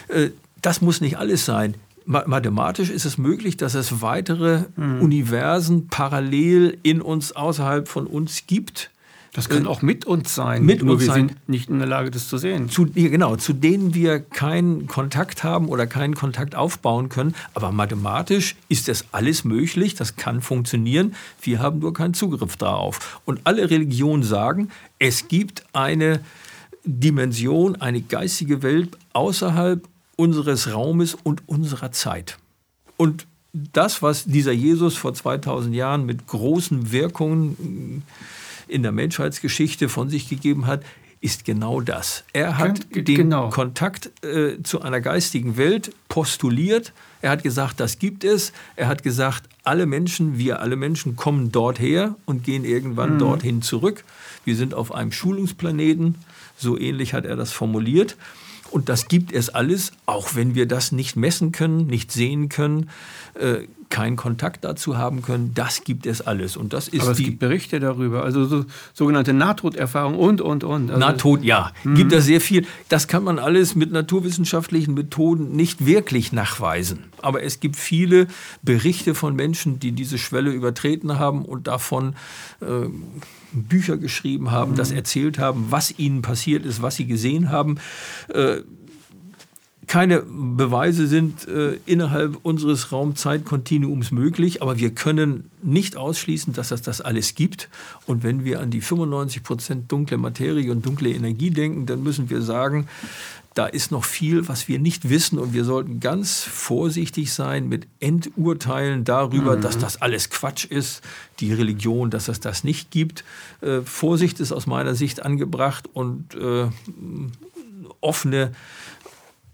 Äh, das muss nicht alles sein mathematisch ist es möglich, dass es weitere mhm. Universen parallel in uns, außerhalb von uns gibt, Das kann äh, auch mit uns sein. Mit nur uns wir sein. sind nicht in der Lage, das zu sehen. Zu, genau, zu denen wir keinen Kontakt haben oder keinen Kontakt aufbauen können. Aber mathematisch ist das alles möglich, das kann funktionieren. Wir haben nur keinen Zugriff darauf. Und alle Religionen sagen, es gibt eine Dimension, eine geistige Welt außerhalb unseres Raumes und unserer Zeit. Und das, was dieser Jesus vor 2000 Jahren mit großen Wirkungen in der Menschheitsgeschichte von sich gegeben hat, ist genau das. Er hat G den genau. Kontakt äh, zu einer geistigen Welt postuliert. Er hat gesagt, das gibt es. Er hat gesagt, alle Menschen, wir alle Menschen kommen dort her und gehen irgendwann mhm. dorthin zurück. Wir sind auf einem Schulungsplaneten. So ähnlich hat er das formuliert. Und das gibt es alles, auch wenn wir das nicht messen können, nicht sehen können. Äh, keinen Kontakt dazu haben können, das gibt es alles. Und das ist Aber es gibt Berichte darüber, also so, sogenannte Nahtoderfahrung und, und, und. Also Nahtod, ja, mhm. gibt es sehr viel. Das kann man alles mit naturwissenschaftlichen Methoden nicht wirklich nachweisen. Aber es gibt viele Berichte von Menschen, die diese Schwelle übertreten haben und davon äh, Bücher geschrieben haben, mhm. das erzählt haben, was ihnen passiert ist, was sie gesehen haben. Äh, keine Beweise sind äh, innerhalb unseres Raumzeitkontinuums möglich, aber wir können nicht ausschließen, dass es das alles gibt. Und wenn wir an die 95 Prozent dunkle Materie und dunkle Energie denken, dann müssen wir sagen, da ist noch viel, was wir nicht wissen und wir sollten ganz vorsichtig sein mit Endurteilen darüber, mhm. dass das alles Quatsch ist, die Religion, dass es das nicht gibt. Äh, Vorsicht ist aus meiner Sicht angebracht und äh, offene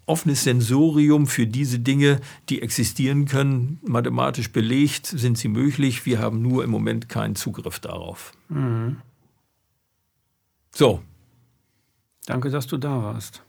offenes Sensorium für diese Dinge, die existieren können. Mathematisch belegt sind sie möglich. Wir haben nur im Moment keinen Zugriff darauf. Mhm. So. Danke, dass du da warst.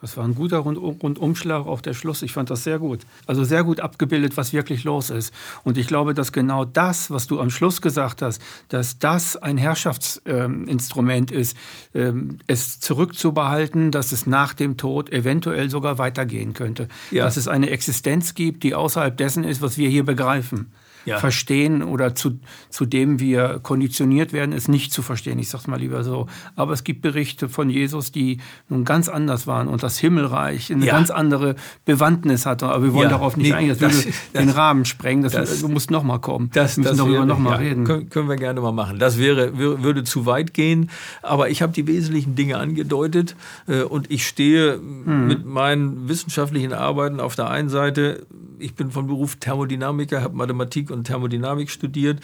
Das war ein guter Rundumschlag, auch der Schluss. Ich fand das sehr gut. Also sehr gut abgebildet, was wirklich los ist. Und ich glaube, dass genau das, was du am Schluss gesagt hast, dass das ein Herrschaftsinstrument ähm, ist, ähm, es zurückzubehalten, dass es nach dem Tod eventuell sogar weitergehen könnte. Ja. Dass es eine Existenz gibt, die außerhalb dessen ist, was wir hier begreifen ja. verstehen oder zu, zu dem wir konditioniert werden, es nicht zu verstehen. Ich sage es mal lieber so. Aber es gibt Berichte von Jesus, die nun ganz anders waren und das Himmelreich eine ja. ganz andere Bewandtnis hatte. Aber wir wollen ja. darauf nicht nee, eingehen. Das, das würde das, den Rahmen sprengen. Das, das, du musst noch mal kommen. Das, wir müssen darüber noch mal reden. Können, können wir gerne mal machen. Das wäre, würde zu weit gehen. Aber ich habe die wesentlichen Dinge angedeutet äh, und ich stehe hm. mit meinen wissenschaftlichen Arbeiten auf der einen Seite ich bin von Beruf Thermodynamiker, habe Mathematik und Thermodynamik studiert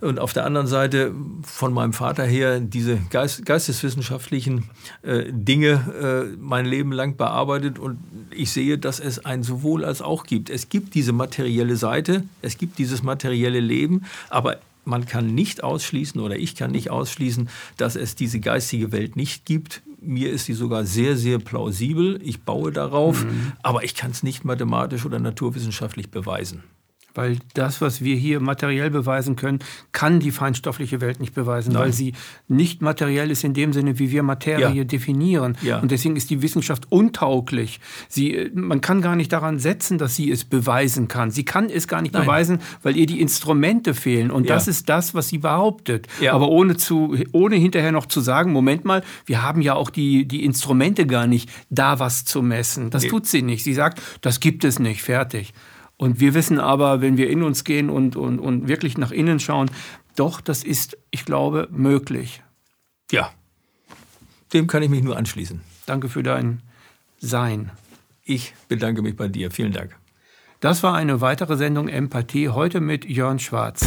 und auf der anderen Seite von meinem Vater her diese Geist, geisteswissenschaftlichen äh, Dinge äh, mein Leben lang bearbeitet und ich sehe, dass es ein sowohl als auch gibt. Es gibt diese materielle Seite, es gibt dieses materielle Leben, aber man kann nicht ausschließen oder ich kann nicht ausschließen, dass es diese geistige Welt nicht gibt. Mir ist sie sogar sehr, sehr plausibel. Ich baue darauf, mhm. aber ich kann es nicht mathematisch oder naturwissenschaftlich beweisen. Weil das, was wir hier materiell beweisen können, kann die feinstoffliche Welt nicht beweisen, Nein. weil sie nicht materiell ist in dem Sinne, wie wir Materie ja. definieren. Ja. Und deswegen ist die Wissenschaft untauglich. Sie, man kann gar nicht daran setzen, dass sie es beweisen kann. Sie kann es gar nicht Nein. beweisen, weil ihr die Instrumente fehlen. Und ja. das ist das, was sie behauptet. Aber ohne, zu, ohne hinterher noch zu sagen, Moment mal, wir haben ja auch die, die Instrumente gar nicht, da was zu messen. Das nee. tut sie nicht. Sie sagt, das gibt es nicht, fertig. Und wir wissen aber, wenn wir in uns gehen und, und, und wirklich nach innen schauen, doch, das ist, ich glaube, möglich. Ja, dem kann ich mich nur anschließen. Danke für dein Sein. Ich bedanke mich bei dir. Vielen Dank. Das war eine weitere Sendung Empathie, heute mit Jörn Schwarz.